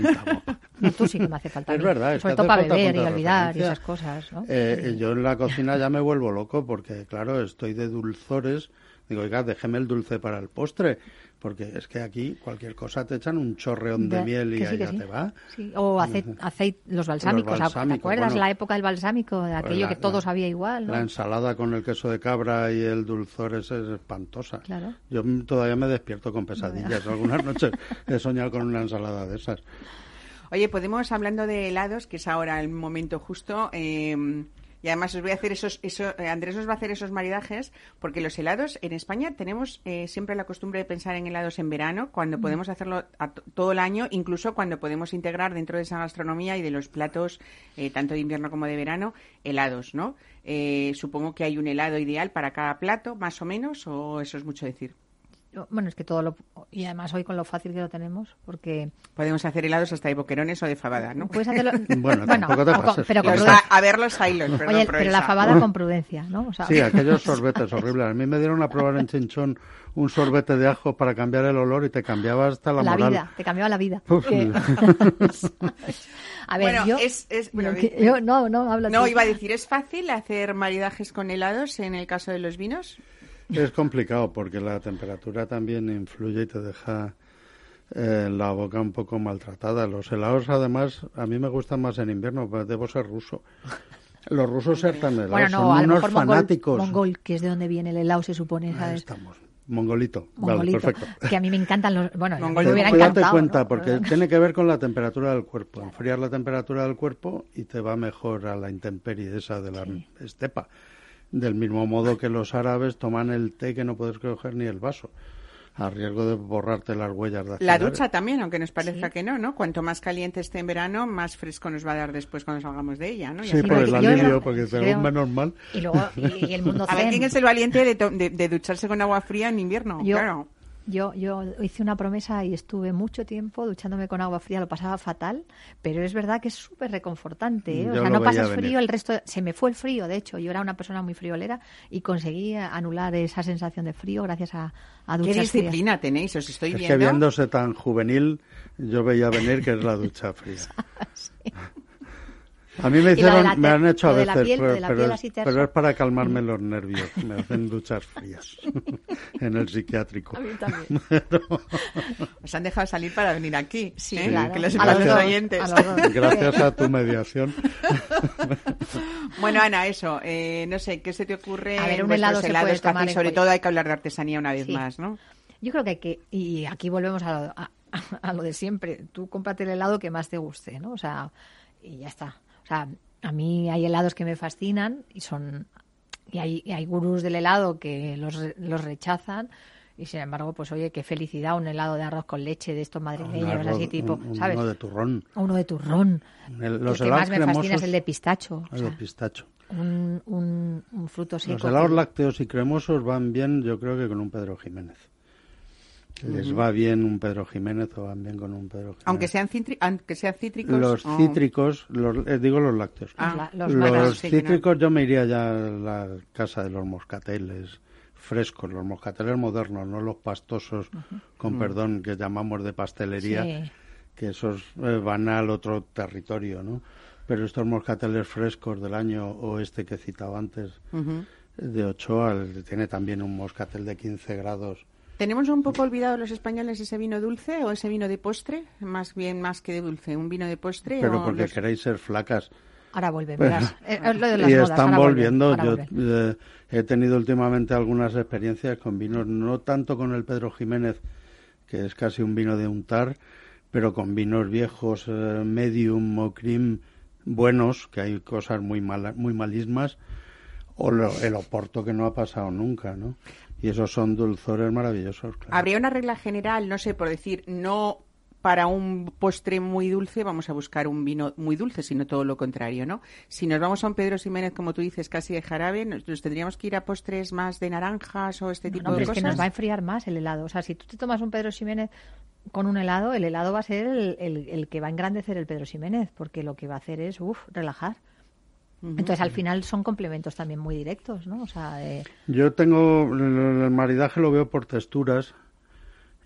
S3: guapa.
S2: No, tú sí que me hace falta. a
S3: Es
S2: mí.
S3: verdad, es
S2: Sobre todo
S3: hace
S2: para beber y olvidar y esas cosas, ¿no?
S3: Eh, yo en la cocina ya me vuelvo loco porque, claro, estoy de dulzores. Digo, oiga, déjeme el dulce para el postre, porque es que aquí cualquier cosa te echan un chorreón de,
S2: De-
S3: miel y
S2: sí,
S3: allá
S2: sí.
S3: te va.
S2: Sí, O aceite, aceite- los balsámicos, ¿te
S3: balsámicos,
S2: acuerdas?
S3: bueno.
S2: la época del balsámico, de aquello
S3: la-
S2: que todo
S3: la-
S2: sabía igual, ¿no?
S3: La ensalada con el queso de cabra y el dulzor es espantosa.
S2: Claro.
S3: Yo todavía me despierto con pesadillas. Algunas noches he soñado con una ensalada de esas.
S1: Oye, podemos, hablando de helados, que es ahora el momento justo, eh, y además os voy a hacer esos, eso, eh, Andrés nos va a hacer esos maridajes, porque los helados en España tenemos eh, siempre la costumbre de pensar en helados en verano, cuando podemos hacerlo a todo el año, incluso cuando podemos integrar dentro de esa gastronomía y de los platos, eh, tanto de invierno como de verano, helados, ¿no? Eh, supongo que hay un helado ideal para cada plato, más o menos, o eso es mucho decir.
S2: Bueno, es que todo lo... Y además hoy con lo fácil que lo tenemos, porque
S1: Podemos hacer helados hasta de boquerones o de fabada, ¿no?
S2: puedes hacerlo...
S3: Bueno, tampoco te
S2: con- pero con
S1: Los-
S2: prudencia.
S1: a, a ver los hilos, perdón,
S2: Oye, pero la fabada con prudencia, ¿no? O sea,
S3: Sí, aquellos sorbetes horribles. A mí me dieron a probar en Chinchón un sorbete de ajo para cambiar el olor y te cambiaba hasta la,
S2: la
S3: moral.
S2: vida, te cambiaba la vida. Que- a ver,
S1: Bueno,
S2: yo...
S1: es- es- bueno,
S2: yo que-
S1: di-
S2: yo- no, no, habla
S1: No,
S2: tú.
S1: iba a decir, ¿es fácil hacer maridajes con helados en el caso de los vinos?
S3: Es complicado porque la temperatura también influye y te deja eh, la boca un poco maltratada. Los helados, además, a mí me gustan más en invierno, pues debo ser ruso. Los rusos se hartan de helados,
S2: Bueno, no,
S3: son
S2: a lo
S3: unos
S2: mejor
S3: fanáticos.
S2: mongol, que es de donde viene el helado, se supone,
S3: Ahí estamos. Mongolito.
S2: Mongolito,
S3: Vale, perfecto.
S2: que a mí me encantan los... Bueno,
S1: Mongol-
S2: me hubiera
S3: Pero date
S2: encantado,
S3: cuenta,
S2: ¿no?
S3: porque tiene que ver con la temperatura del cuerpo. Enfriar la temperatura del cuerpo y te va mejor a la intemperie esa de la estepa. Del mismo modo que los árabes toman el té que no puedes coger ni el vaso, a riesgo de borrarte las huellas de
S1: La ducha también, aunque nos parezca
S2: Sí.
S1: que no, ¿no? Cuanto más caliente esté en verano, más fresco nos va a dar después cuando salgamos de ella, ¿no? Y
S3: Sí, por el alivio, porque
S2: creo-
S3: según menos mal.
S2: Y luego, y, y el mundo
S1: A ver. ¿quién es el valiente de, de- de ducharse con agua fría en invierno?
S2: Yo,
S1: Claro.
S2: Yo, yo hice una promesa y estuve mucho tiempo duchándome con agua fría, lo pasaba fatal, pero es verdad que es súper reconfortante. ¿eh? O
S3: Yo
S2: sea, no pasas frío, el resto. Se me fue el frío, de hecho, yo era una persona muy friolera y conseguí anular esa sensación de frío gracias a, a
S1: ¿Qué
S2: duchas frías.
S1: disciplina tenéis? Os estoy
S3: Es que
S1: viendo.
S3: viéndose tan juvenil, yo veía venir que es la ducha fría. A mí me hicieron,
S2: la
S3: me han hecho a veces,
S2: piel-
S3: pero, pero es, pero para calmarme los nervios. Me hacen duchas frías en el psiquiátrico.
S2: A mí también.
S1: Os han dejado salir para venir aquí.
S2: Sí,
S1: ¿eh?
S2: claro.
S1: Que lo
S2: A los
S1: oyentes.
S2: a los dos.
S3: Gracias a tu mediación.
S1: Bueno, Ana, eso. eh, no sé, ¿qué se te ocurre?
S2: A ver, un helado se
S1: helados
S2: puede
S1: que
S2: tomar
S1: Sobre todo hay que hablar de artesanía una vez
S2: Sí.
S1: más, ¿no?
S2: Yo creo que hay que, y aquí volvemos a lo, a, a lo de siempre, tú cómprate el helado que más te guste, ¿no? O sea, y ya está. O sea, a mí hay helados que me fascinan y son, y hay, y hay gurús del helado que los, los rechazan y sin embargo, pues oye, qué felicidad un helado de arroz con leche de estos madrileños,
S3: arroz,
S2: así tipo,
S3: un-
S2: ¿sabes?
S3: Uno de turrón.
S2: Uno de turrón.
S3: El-
S2: El
S3: los
S2: que más me fascina es el de pistacho. o
S3: El de pistacho.
S2: un, un, un fruto seco.
S3: Los helados
S2: que-
S3: lácteos y cremosos van bien, yo creo que con un Pedro Jiménez. Les va bien un Pedro Jiménez o van bien con un Pedro Jiménez.
S1: Aunque sean, aunque sean cítricos.
S3: Los
S1: oh.
S3: cítricos, los, eh, digo los lácteos.
S1: Ah,
S2: Los
S3: los
S2: malos,
S1: sí, que no.
S3: cítricos yo me iría ya a la casa de los moscateles frescos, los moscateles modernos, no los pastosos, con perdón, que llamamos de pastelería,
S2: Sí.
S3: que esos eh, van al otro territorio, ¿no? Pero estos moscateles frescos del año o este que he citado antes, de Ochoa, tiene también un moscatel de 15 grados.
S1: ¿Tenemos un poco olvidado los españoles ese vino dulce o ese vino de postre? Más bien, más que de dulce. ¿Un vino de postre
S3: Pero
S1: o
S3: porque
S1: los-
S3: queréis ser flacas.
S2: Ahora vuelve,
S3: Pero-
S2: verás. Es- es lo de las
S3: y
S2: modas,
S3: están
S2: ahora vuelven,
S3: volviendo.
S2: ahora
S3: Yo
S2: vuelven.
S3: eh, he tenido últimamente algunas experiencias con vinos, no tanto con el Pedro Jiménez, que es casi un vino de untar, pero con vinos viejos, eh, medium o cream buenos, que hay cosas muy malas, muy malismas, o lo- el oporto que no ha pasado nunca, ¿no? Y esos son dulzores maravillosos. claro.
S1: Habría una regla general, no sé, por decir, no para un postre muy dulce vamos a buscar un vino muy dulce, sino todo lo contrario, ¿no? Si nos vamos a un Pedro Ximénez, como tú dices, casi de jarabe, nos, nos tendríamos que ir a postres más de naranjas o este tipo
S2: No, pero
S1: de
S2: es que
S1: cosas.
S2: nos va a enfriar más el helado. O sea, si tú te tomas un Pedro Ximénez con un helado, el helado va a ser el, el- el que va a engrandecer el Pedro Ximénez, porque lo que va a hacer es, uff, relajar. Entonces, al final son complementos también muy directos, ¿no? O sea, de-
S3: Yo tengo el maridaje lo veo por texturas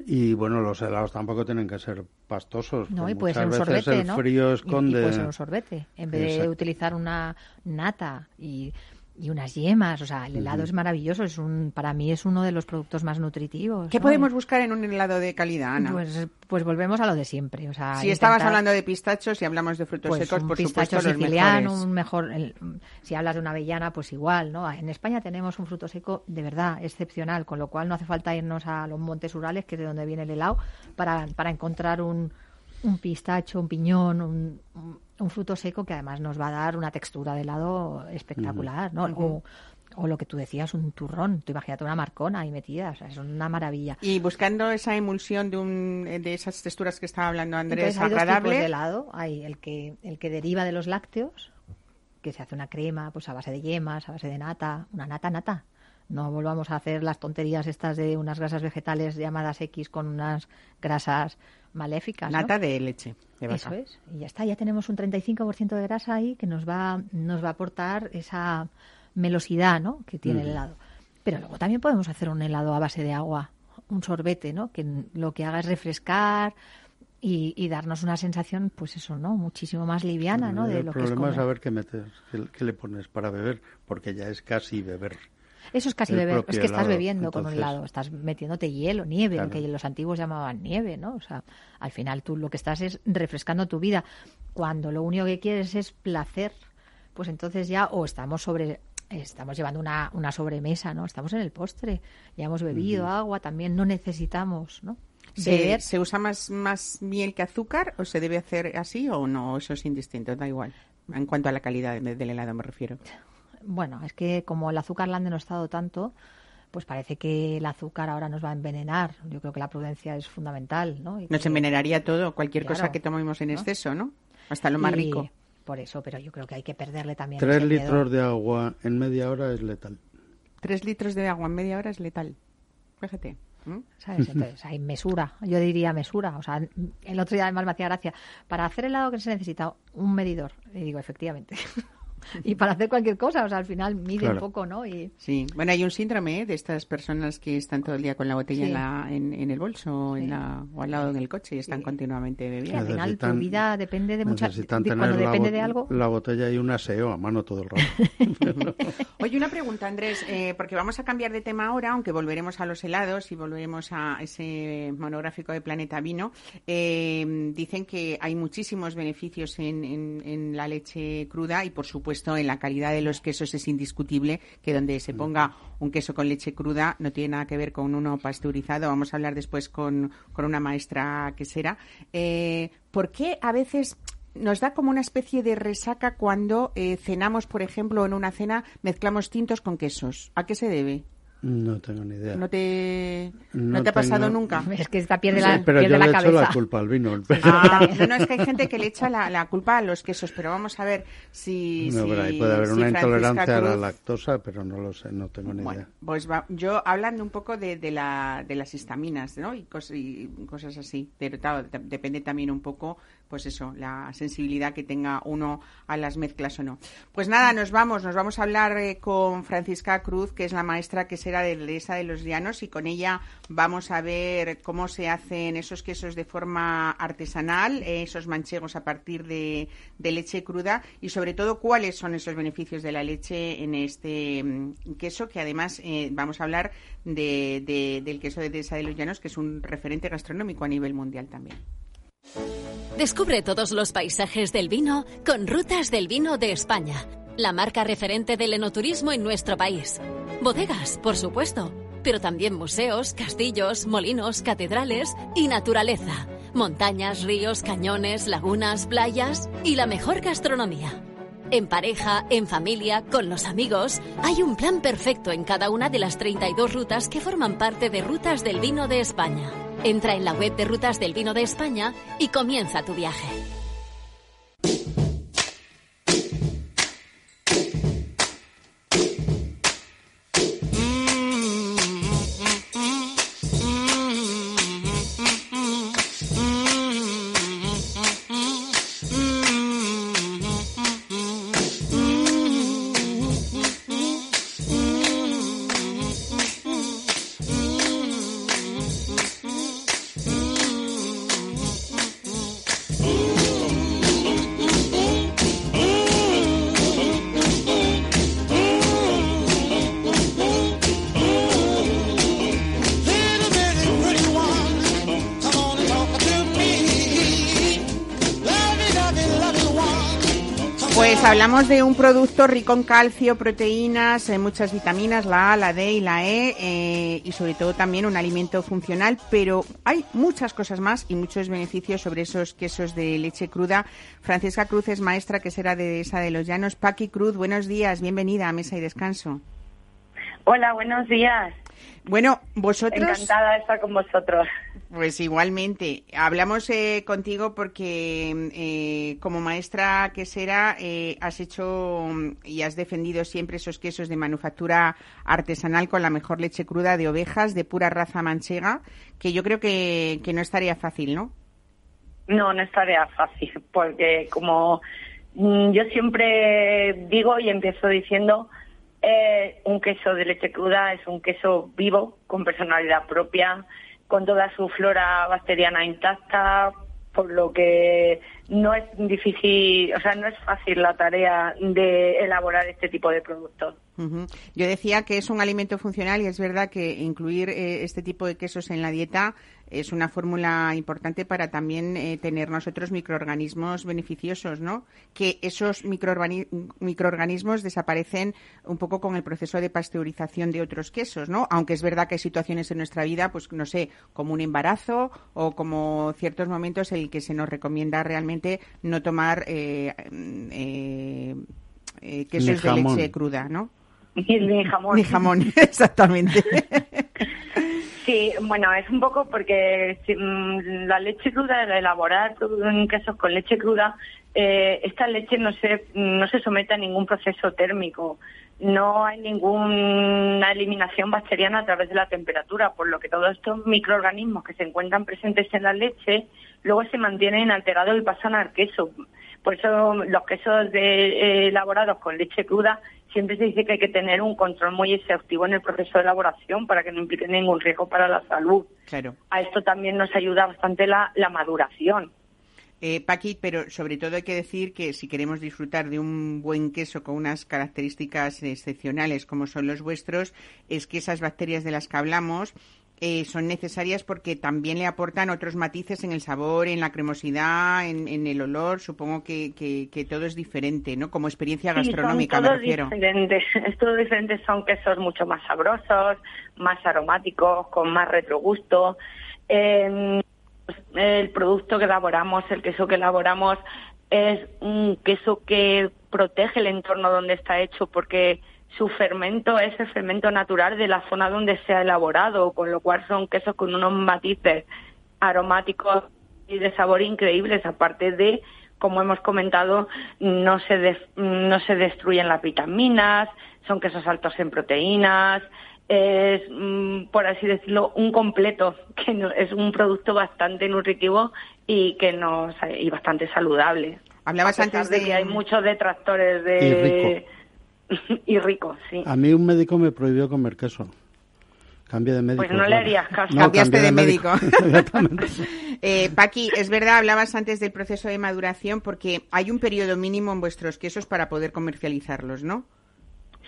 S3: y bueno los helados tampoco tienen que ser pastosos.
S2: no, y puede ser un sorbete,
S3: el
S2: ¿no?
S3: frío esconde.
S2: Y, puede ser un sorbete, en vez de utilizar una nata y, y unas yemas. O sea, el helado es maravilloso, es un, para mí es uno de los productos más nutritivos.
S1: ¿Qué
S2: ¿no?
S1: podemos buscar en un helado de calidad, Ana?
S2: Pues, pues volvemos a lo de siempre. O sea,
S1: si estabas hablando de pistachos y hablamos de frutos
S2: pues
S1: secos,
S2: un
S1: por
S2: pistacho
S1: supuesto, los
S2: siciliano,
S1: mejores.
S2: un mejor, el- si hablas de una avellana, pues igual, ¿no? En España tenemos un fruto seco de verdad excepcional, con lo cual no hace falta irnos a los montes rurales, que es de donde viene el helado, para, para encontrar un, un pistacho, un piñón, un, un- un fruto seco que además nos va a dar una textura de helado espectacular, ¿no? O- o, lo que tú decías, un turrón. Tú imagínate una marcona ahí metida, o sea, es una maravilla.
S1: Y buscando esa emulsión de, un, de esas texturas que estaba hablando Andrés,
S2: Entonces hay dos tipos
S1: agradable.
S2: de helado. Hay el que, el que deriva de los lácteos, que se hace una crema pues a base de yemas, a base de nata, una nata nata. No volvamos a hacer las tonterías estas de unas grasas vegetales llamadas X con unas grasas maléficas. ¿no?
S1: Nata de leche. De
S2: Eso es. Y ya está, ya tenemos un 35% de grasa ahí que nos va, nos va a aportar esa melosidad ¿no? que tiene el helado. Pero luego también podemos hacer un helado a base de agua, un sorbete, ¿no? que lo que haga es refrescar y, y darnos una sensación, pues eso, ¿no? Muchísimo más liviana, ¿no? De
S3: el
S2: lo que es
S3: problema es,
S2: comer.
S3: saber qué metes, qué, qué le pones para beber, porque ya es casi beber.
S2: Eso es casi beber, es que estás
S3: helado.
S2: bebiendo con un helado, estás metiéndote hielo, nieve, lo
S3: Claro.
S2: que los antiguos llamaban nieve, ¿no? O sea, al final tú lo que estás es refrescando tu vida. Cuando lo único que quieres es placer, pues entonces ya o estamos sobre estamos llevando una, una sobremesa, ¿no? Estamos en el postre, ya hemos bebido agua, también no necesitamos, ¿no?
S1: ¿Se,
S2: Beber.
S1: se usa más, más miel que azúcar o se debe hacer así o no? Eso es indistinto, da igual. En cuanto a la calidad de- del helado me refiero.
S2: Bueno, es que como el azúcar la han denostado tanto, pues parece que el azúcar ahora nos va a envenenar. Yo creo que la prudencia es fundamental, ¿no? Y
S1: Nos
S2: que-
S1: envenenaría todo, cualquier cosa que tomemos en
S2: ¿No?
S1: exceso, ¿no? Hasta lo más
S2: Y
S1: rico.
S2: Por eso, pero yo creo que hay que perderle también.
S3: Tres
S2: ese miedo.
S3: litros de agua en media hora es letal.
S1: Tres litros de agua en media hora es letal. Fíjate.
S2: ¿Sabes? Entonces, hay mesura. Yo diría mesura. O sea, el otro día además me hacía gracia. Para hacer helado que se necesita un medidor. Y digo, efectivamente. y para hacer cualquier cosa, o sea, al final mide un poco, ¿no? Y
S1: Sí, bueno, hay un síndrome ¿eh? de estas personas que están todo el día con la botella
S2: Sí.
S1: en, la- en, en el bolso o, en
S2: Sí.
S1: la, o al lado del coche y están
S2: Sí.
S1: continuamente bebiendo.
S2: al final tu vida depende de muchas. De- Cuando
S3: la,
S2: depende de algo.
S3: la botella y un aseo a mano todo el rato.
S1: Oye, una pregunta, Andrés, eh, porque vamos a cambiar de tema ahora, aunque volveremos a los helados y volveremos a ese monográfico de Planeta Vino. Eh, dicen que hay muchísimos beneficios en, en- en la leche cruda y, por supuesto, en la calidad de los quesos es indiscutible que donde se ponga un queso con leche cruda no tiene nada que ver con uno pasteurizado. Vamos a hablar después con, con una maestra quesera. Eh, ¿Por qué a veces nos da como una especie de resaca cuando eh, cenamos, por ejemplo, en una cena mezclamos tintos con quesos. ¿A qué se debe?
S3: No tengo ni idea.
S1: ¿No te, no
S3: No
S1: te ha pasado
S3: tengo-
S1: nunca?
S2: Es que esta pierde
S3: Sí,
S2: la,
S3: pero
S2: pierde
S3: yo
S2: la
S3: le echo
S2: cabeza.
S3: la culpa al vino.
S1: Ah, no, no, es que hay gente que le echa la, la culpa a los quesos, pero vamos a ver si...
S3: No,
S1: si-
S3: pero ahí puede haber
S1: si
S3: una
S1: Francisca
S3: intolerancia a la lactosa, pero no lo sé, no tengo ni
S1: Bueno,
S3: idea.
S1: pues va- yo hablando un poco de, de, la, de las histaminas, ¿no? Y, cos- y cosas así. Pero claro, de- depende también un poco, pues eso, la sensibilidad que tenga uno a las mezclas o no. Pues nada, nos vamos, nos vamos a hablar eh, con Francisca Cruz, que es la maestra que será de Dehesa de los Llanos, y con ella vamos a ver cómo se hacen esos quesos de forma artesanal, eh, esos manchegos a partir de, leche cruda, y sobre todo cuáles son esos beneficios de la leche en este mm, queso, que además eh, vamos a hablar de, de- del queso de de los Llanos, que es un referente gastronómico a nivel mundial también.
S8: Descubre todos los paisajes del vino con Rutas del Vino de España, la marca referente del enoturismo en nuestro país. Bodegas, por supuesto, pero también museos, castillos, molinos, catedrales y naturaleza. Montañas, ríos, cañones, lagunas, playas y la mejor gastronomía. En pareja, en familia, con los amigos, hay un plan perfecto en cada una de las 32 rutas que forman parte de Rutas del Vino de España. Entra en la web de Rutas del Vino de España y comienza tu viaje.
S1: Hablamos de un producto rico en calcio, proteínas, eh, muchas vitaminas, la A, la D y la E, eh, y sobre todo también un alimento funcional, pero hay muchas cosas más y muchos beneficios sobre esos quesos de leche cruda. Francisca Cruz es maestra que será de esa de los Llanos. Paqui Cruz, buenos días, bienvenida a Mesa y Descanso.
S9: Hola, buenos días.
S1: Bueno, vosotros...
S9: Encantada de estar con vosotros.
S1: Pues igualmente. Hablamos eh, contigo porque eh, como maestra quesera eh, has hecho y has defendido siempre esos quesos de manufactura artesanal con la mejor leche cruda de ovejas de pura raza manchega, que yo creo que, que no estaría fácil, ¿no?
S9: No, no es tarea fácil, porque como mm, yo siempre digo y empiezo diciendo, eh, un queso de leche cruda es un queso vivo, con personalidad propia, con toda su flora bacteriana intacta, por lo que no es difícil, o sea, no es fácil la tarea de elaborar este tipo de productos.
S1: Yo decía que es un alimento funcional y es verdad que incluir eh, este tipo de quesos en la dieta es una fórmula importante para también eh, tener nosotros microorganismos beneficiosos, ¿no? Que esos microorgani- microorganismos desaparecen un poco con el proceso de pasteurización de otros quesos, ¿no? Aunque es verdad que hay situaciones en nuestra vida, pues no sé, como un embarazo o como ciertos momentos en el que se nos recomienda realmente no tomar eh, eh, eh, quesos de leche cruda, ¿no?
S9: Ni jamón.
S1: Ni jamón, exactamente.
S9: Sí, bueno, es un poco porque mm, la leche cruda, el elaborar quesos con leche cruda, eh, esta leche no se, no se somete a ningún proceso térmico. No hay ninguna eliminación bacteriana a través de la temperatura, por lo que todos estos microorganismos que se encuentran presentes en la leche luego se mantienen inalterados y pasan al queso. Por eso los quesos de- eh, elaborados con leche cruda siempre se dice que hay que tener un control muy exhaustivo en el proceso de elaboración para que no implique ningún riesgo para la salud.
S1: Claro.
S9: A esto también nos ayuda bastante la, la maduración.
S1: Eh, Paqui, pero sobre todo hay que decir que si queremos disfrutar de un buen queso con unas características excepcionales como son los vuestros, es que esas bacterias de las que hablamos eh, son necesarias porque también le aportan otros matices en el sabor, en la cremosidad, en, en el olor. Supongo que, que- que todo es diferente, ¿no? Como experiencia
S9: Sí,
S1: gastronómica,
S9: son
S1: me refiero.
S9: diferentes. Todos diferentes son quesos mucho más sabrosos, más aromáticos, con más retrogusto. Eh, el producto que elaboramos, el queso que elaboramos, es un queso que protege el entorno donde está hecho porque su fermento es el fermento natural de la zona donde se ha elaborado, con lo cual son quesos con unos matices aromáticos y de sabor increíbles, aparte de, como hemos comentado, no se, no se destruyen las vitaminas, son quesos altos en proteínas, es, mm, por así decirlo, un completo, que no- es un producto bastante nutritivo y que nos y bastante saludable.
S1: Hablabas antes
S9: de
S1: de-
S9: que hay muchos detractores de y rico, sí.
S3: A mí un médico me prohibió comer queso. Cambia de médico.
S9: Pues no le harías caso.
S3: No,
S1: Cambiaste de médico.
S3: Exactamente.
S1: Eh, Paqui, es verdad, hablabas antes del proceso de maduración porque hay un periodo mínimo en vuestros quesos para poder comercializarlos, ¿no?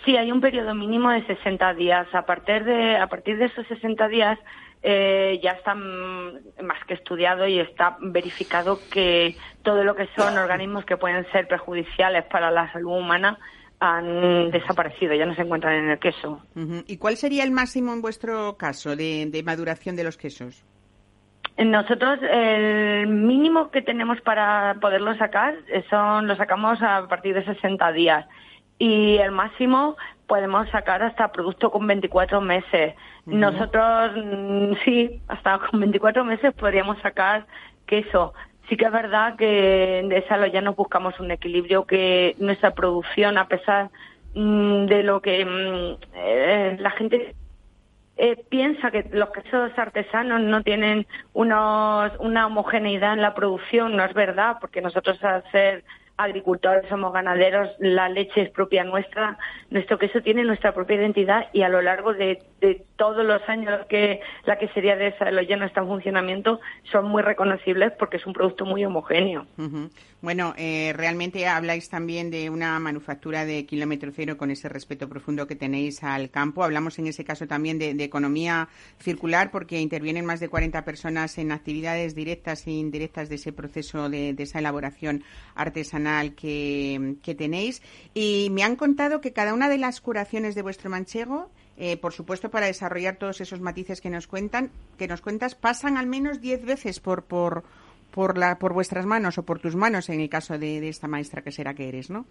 S9: Sí, hay un periodo mínimo de 60 días. A partir de, a partir de esos 60 días eh, ya está más que estudiado y está verificado que todo lo que son organismos que pueden ser perjudiciales para la salud humana han desaparecido, ya no se encuentran en el queso.
S1: Ujú. ¿Y cuál sería el máximo en vuestro caso de, de maduración de los quesos?
S9: Nosotros el mínimo que tenemos para poderlo sacar eh, son lo sacamos a partir de 60 días y el máximo podemos sacar hasta producto con 24 meses. Nosotros mm, sí, hasta con 24 meses podríamos sacar queso. Sí que es verdad que de esa ya nos buscamos un equilibrio que nuestra producción, a pesar mm, de lo que mm, eh, la gente eh, piensa que los quesos artesanos no tienen unos, una homogeneidad en la producción, no es verdad, porque nosotros al ser agricultores, somos ganaderos, la leche es propia nuestra, nuestro queso tiene nuestra propia identidad y a lo largo de, todos los años que la quesería de Saloyano está en funcionamiento son muy reconocibles porque es un producto muy homogéneo.
S1: Bueno, eh, realmente habláis también de una manufactura de kilómetro cero con ese respeto profundo que tenéis al campo. Hablamos en ese caso también de, economía circular porque intervienen más de 40 personas en actividades directas e indirectas de ese proceso de esa elaboración artesanal. Que, tenéis. Y me han contado que cada una de las curaciones de vuestro manchego, eh, por supuesto, para desarrollar todos esos matices que nos cuentan, que nos cuentas, pasan al menos 10 veces por, por, por, la, por vuestras manos o por tus manos, en el caso de esta maestra que será que eres, ¿no?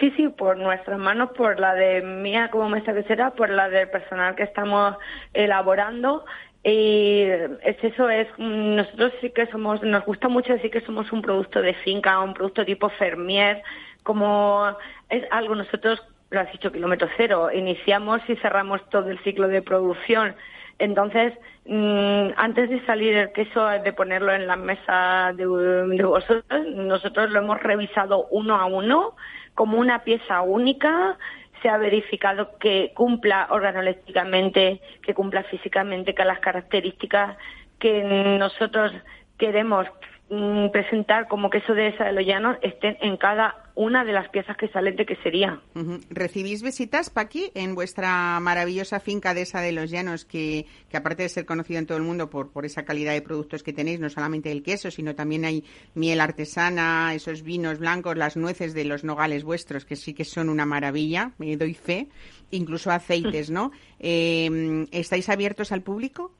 S9: Sí, sí, por nuestras manos, por la de mía como maestra que será, por la del personal que estamos elaborando. Y es eso, es mm, nosotros sí que somos, nos gusta mucho decir que somos un producto de finca, un producto tipo Fermier, como es algo nosotros, lo has dicho, kilómetro cero, iniciamos y cerramos todo el ciclo de producción. Entonces, mm, antes de salir el queso, de ponerlo en la mesa de, de vosotros, nosotros lo hemos revisado uno a uno como una pieza única, se ha verificado que cumpla organolépticamente, que cumpla físicamente con las características que nosotros queremos mm, presentar como queso de esa de los llanos estén en cada una de las piezas que salen de quesería.
S1: Ujú. ¿Recibís visitas, Paqui, en vuestra maravillosa finca de esa de los llanos, que, que aparte de ser conocida en todo el mundo por, por esa calidad de productos que tenéis, no solamente el queso, sino también hay miel artesana, esos vinos blancos, las nueces de los nogales vuestros, que sí que son una maravilla, me doy fe, incluso aceites, ¿no? Eh, ¿Estáis abiertos al público?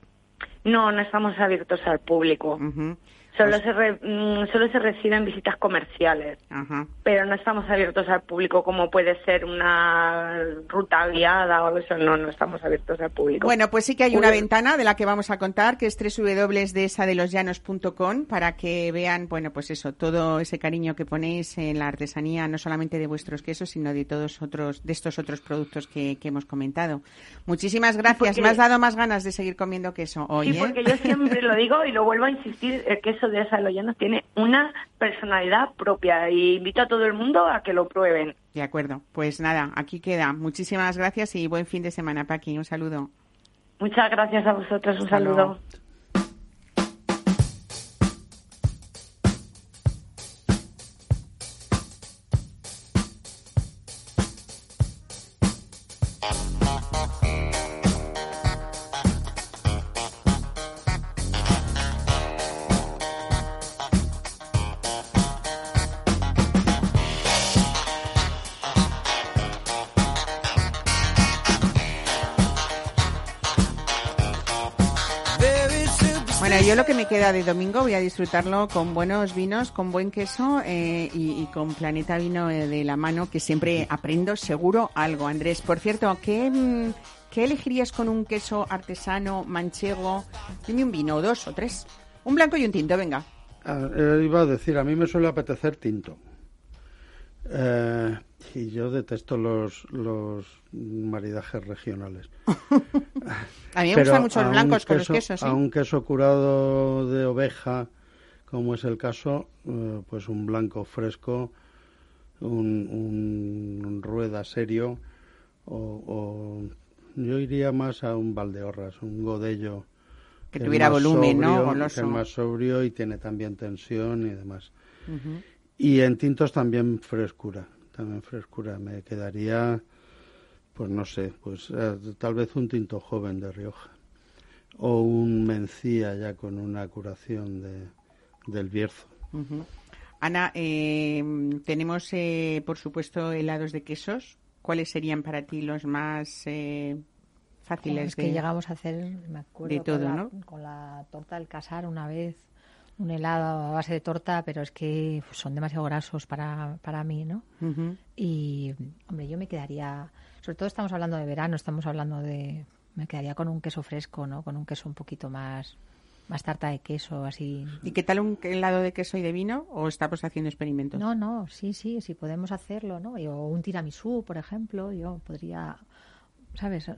S9: No, no estamos abiertos al público. Solo, se re- mm, solo se reciben visitas comerciales,
S1: Ajá.
S9: pero no estamos abiertos al público como puede ser una ruta guiada o eso. No, no estamos abiertos al público.
S1: Bueno, pues sí que hay una
S9: Uy.
S1: ventana de la que vamos a contar, que es www.desadelosllanos.com, para que vean, bueno, pues eso, todo ese cariño que ponéis en la artesanía, no solamente de vuestros quesos, sino de todos otros, de estos otros productos que, que hemos comentado. Muchísimas gracias.
S9: porque-
S1: Me has dado más ganas de seguir comiendo queso hoy,
S9: Sí,
S1: ¿eh?
S9: porque yo siempre lo digo y lo vuelvo a insistir, el queso de esa de llanos tiene una personalidad propia y invito a todo el mundo a que lo prueben.
S1: De acuerdo. Pues nada, aquí queda. Muchísimas gracias y buen fin de semana, Paqui. Un saludo.
S9: Muchas gracias a vosotros, un
S1: Hasta
S9: saludo.
S1: luego. Queda de domingo voy a disfrutarlo con buenos vinos, con buen queso eh, y, con Planeta Vino eh, de la mano, que siempre aprendo seguro algo. Andrés, por cierto, ¿qué, mm, ¿qué elegirías con un queso artesano, manchego? Dime un vino, dos o tres. Un blanco y un tinto, venga.
S3: Ah, eh, iba a decir, a mí me suele apetecer tinto. Eh, y yo detesto los, los maridajes regionales.
S1: A mí me
S3: Pero
S1: gustan mucho los
S3: un
S1: blancos con los
S3: queso-
S1: quesos, ¿sí?
S3: A un queso curado de oveja, como es el caso, eh, pues un blanco fresco, un, un rueda serio, o, o yo iría más a un Valdeorras, un Godello.
S1: Que tuviera volumen, ¿no?
S3: sobrio,
S1: Goloso.
S3: Que es más sobrio y tiene también tensión y demás. Y en tintos también frescura, también frescura. Me quedaría, pues no sé, pues eh, tal vez un tinto joven de Rioja o un mencía ya con una curación de, del Bierzo.
S1: Ana, eh, tenemos, eh, por supuesto, helados de quesos. ¿Cuáles serían para ti los más eh, fáciles
S2: es que
S1: de-
S2: llegamos a hacer, me acuerdo,
S1: de todo,
S2: con, la,
S1: ¿no?
S2: con la torta del casar una vez, un helado a base de torta, pero es que son demasiado grasos para, para mí, ¿no? Y, hombre, yo me quedaría, sobre todo estamos hablando de verano, estamos hablando de, me quedaría con un queso fresco, ¿no? Con un queso un poquito más, más tarta de queso, así.
S1: ¿Y qué tal un helado de queso y de vino? ¿O estamos haciendo experimentos?
S2: No, no, sí, sí, sí podemos hacerlo, ¿no? O un tiramisú, por ejemplo, yo podría, ¿sabes?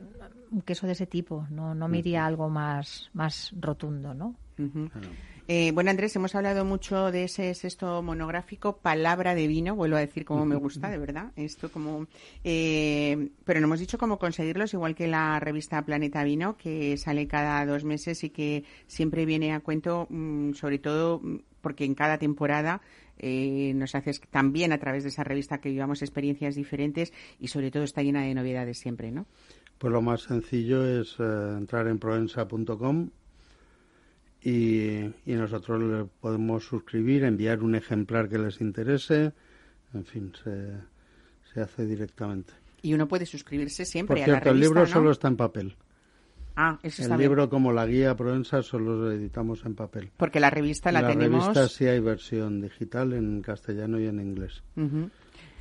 S2: Un queso de ese tipo, no, no me iría a algo más, más rotundo, ¿no?
S1: Eh, bueno, Andrés, hemos hablado mucho de ese sexto monográfico, Palabra de Vino, vuelvo a decir como me gusta, de verdad. Esto como, eh, pero no hemos dicho cómo conseguirlos, igual que la revista Planeta Vino, que sale cada dos meses y que siempre viene a cuento, mm, sobre todo mm, porque en cada temporada eh, nos haces también a través de esa revista que vivamos experiencias diferentes y sobre todo está llena de novedades siempre, ¿no?
S3: Pues lo más sencillo es eh, entrar en proensa.com y, y nosotros le podemos suscribir, enviar un ejemplar que les interese en fin, se, se hace directamente.
S1: Y uno puede suscribirse
S3: Por
S1: siempre a la
S3: cierto, el
S1: revista,
S3: libro
S1: ¿no?
S3: solo está en papel.
S1: Ah, eso está
S3: El
S1: bien.
S3: libro, como la guía Provenza, solo lo editamos en papel.
S1: Porque la revista la,
S3: la
S1: tenemos...
S3: revista sí hay versión digital en castellano y en inglés.
S1: Ujú.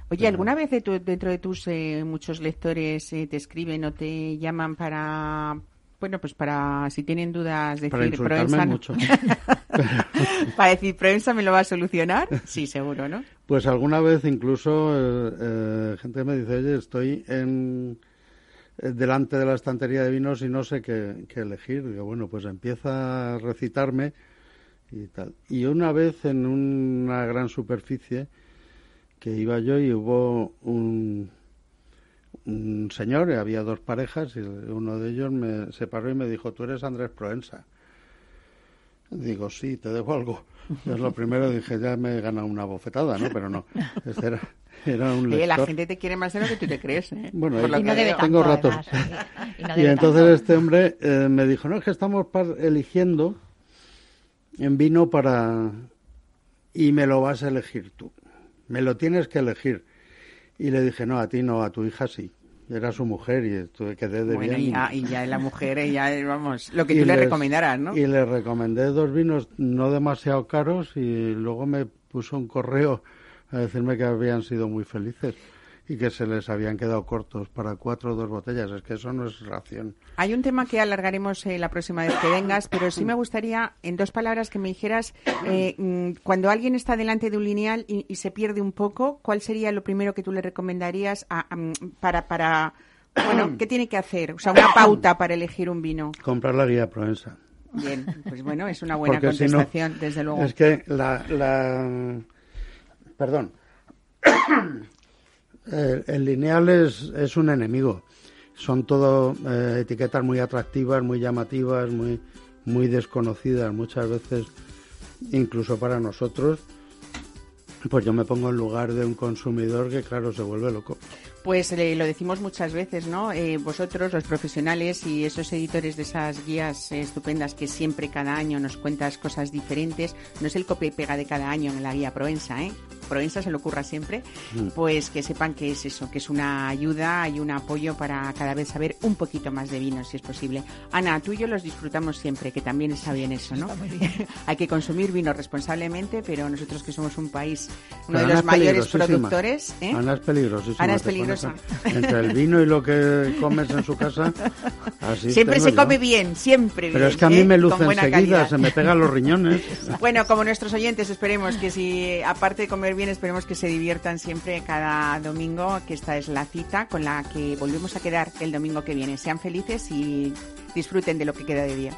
S1: Oye, ¿alguna vez de tu- dentro de tus eh, muchos lectores eh, te escriben o te llaman para... Bueno, pues para, si tienen dudas, decir,
S3: Para
S1: no-
S3: mucho.
S1: para decir, Provenza me lo va a solucionar. Sí, seguro, ¿no?
S3: Pues alguna vez incluso eh, eh, gente me dice, oye, estoy en eh, delante de la estantería de vinos y no sé qué, qué elegir. Digo, bueno, pues empieza a recitarme y tal. Y una vez en una gran superficie que iba yo y hubo un, un señor, y había dos parejas y uno de ellos me separó y me dijo, tú eres Andrés Proensa. Digo, sí, te debo algo. Es lo primero, dije, ya me he ganado una bofetada, ¿no? Pero no, este era, era un
S1: Oye, la
S3: lector.
S1: gente te quiere más de lo que tú te crees, ¿eh?
S3: Bueno, y
S1: que
S2: no debe
S1: veo.
S2: tanto,
S3: Tengo ratos.
S2: además, y-
S3: entonces
S2: tanto.
S3: este hombre eh, me dijo, no, es que estamos par- eligiendo en vino para... Y me lo vas a elegir tú. Me lo tienes que elegir. Y le dije, no, a ti no, a tu hija sí. Era su mujer y estuve, quedé de
S1: Bueno,
S3: bien.
S1: y ya, y ya la mujer, ya, vamos, lo que tú le recomendaras, ¿no?
S3: Y le recomendé dos vinos no demasiado caros y luego me puso un correo a decirme que habían sido muy felices y que se les habían quedado cortos para cuatro o dos botellas. Es que eso no es ración.
S1: Hay un tema que alargaremos eh, la próxima vez que vengas, pero sí me gustaría, en dos palabras, que me dijeras, eh, mm, cuando alguien está delante de un lineal y, y se pierde un poco, ¿cuál sería lo primero que tú le recomendarías a- a, mm, para, para, bueno, qué tiene que hacer? O sea, una pauta para elegir un vino.
S3: Comprar la guía Provenza.
S1: Bien, pues bueno, es una buena
S3: Porque si no,
S1: contestación, desde luego.
S3: Es que la... la- Perdón. El, el lineal es, es un enemigo. Son todo eh, etiquetas muy atractivas, muy llamativas, muy, muy desconocidas muchas veces, incluso para nosotros. Pues yo me pongo en lugar de un consumidor que, claro, se vuelve loco.
S1: Pues eh, lo decimos muchas veces, ¿no? Eh, vosotros, los profesionales y esos editores de esas guías eh, estupendas que siempre cada año nos cuentas cosas diferentes, no es el copia y pega de cada año en la guía Proensa, ¿eh? Proensa se lo ocurra siempre, pues que sepan que es eso, que es una ayuda y un apoyo para cada vez saber un poquito más de vino, si es posible. Ana, tú y yo los disfrutamos siempre, que también está bien eso, ¿no? Hay que consumir vino responsablemente, pero nosotros que somos un país, uno de
S3: Ana
S1: los
S3: es
S1: mayores productores, ¿eh?
S3: Ana es peligrosísima.
S1: Ana es peligrosa.
S3: Entre el vino y lo que comes en su casa, así
S1: Siempre se
S3: yo.
S1: come bien, siempre
S3: Pero
S1: bien,
S3: es que a mí
S1: ¿eh?
S3: me luce enseguida,
S1: calidad.
S3: se me pegan los riñones.
S1: Bueno, como nuestros oyentes, esperemos que si, aparte de comer bien, esperemos que se diviertan siempre cada domingo, que esta es la cita con la que volvemos a quedar el domingo que viene. Sean felices y disfruten de lo que queda de día.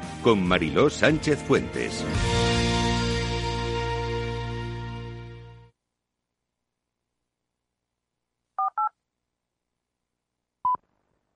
S5: con Mariló Sánchez Fuentes.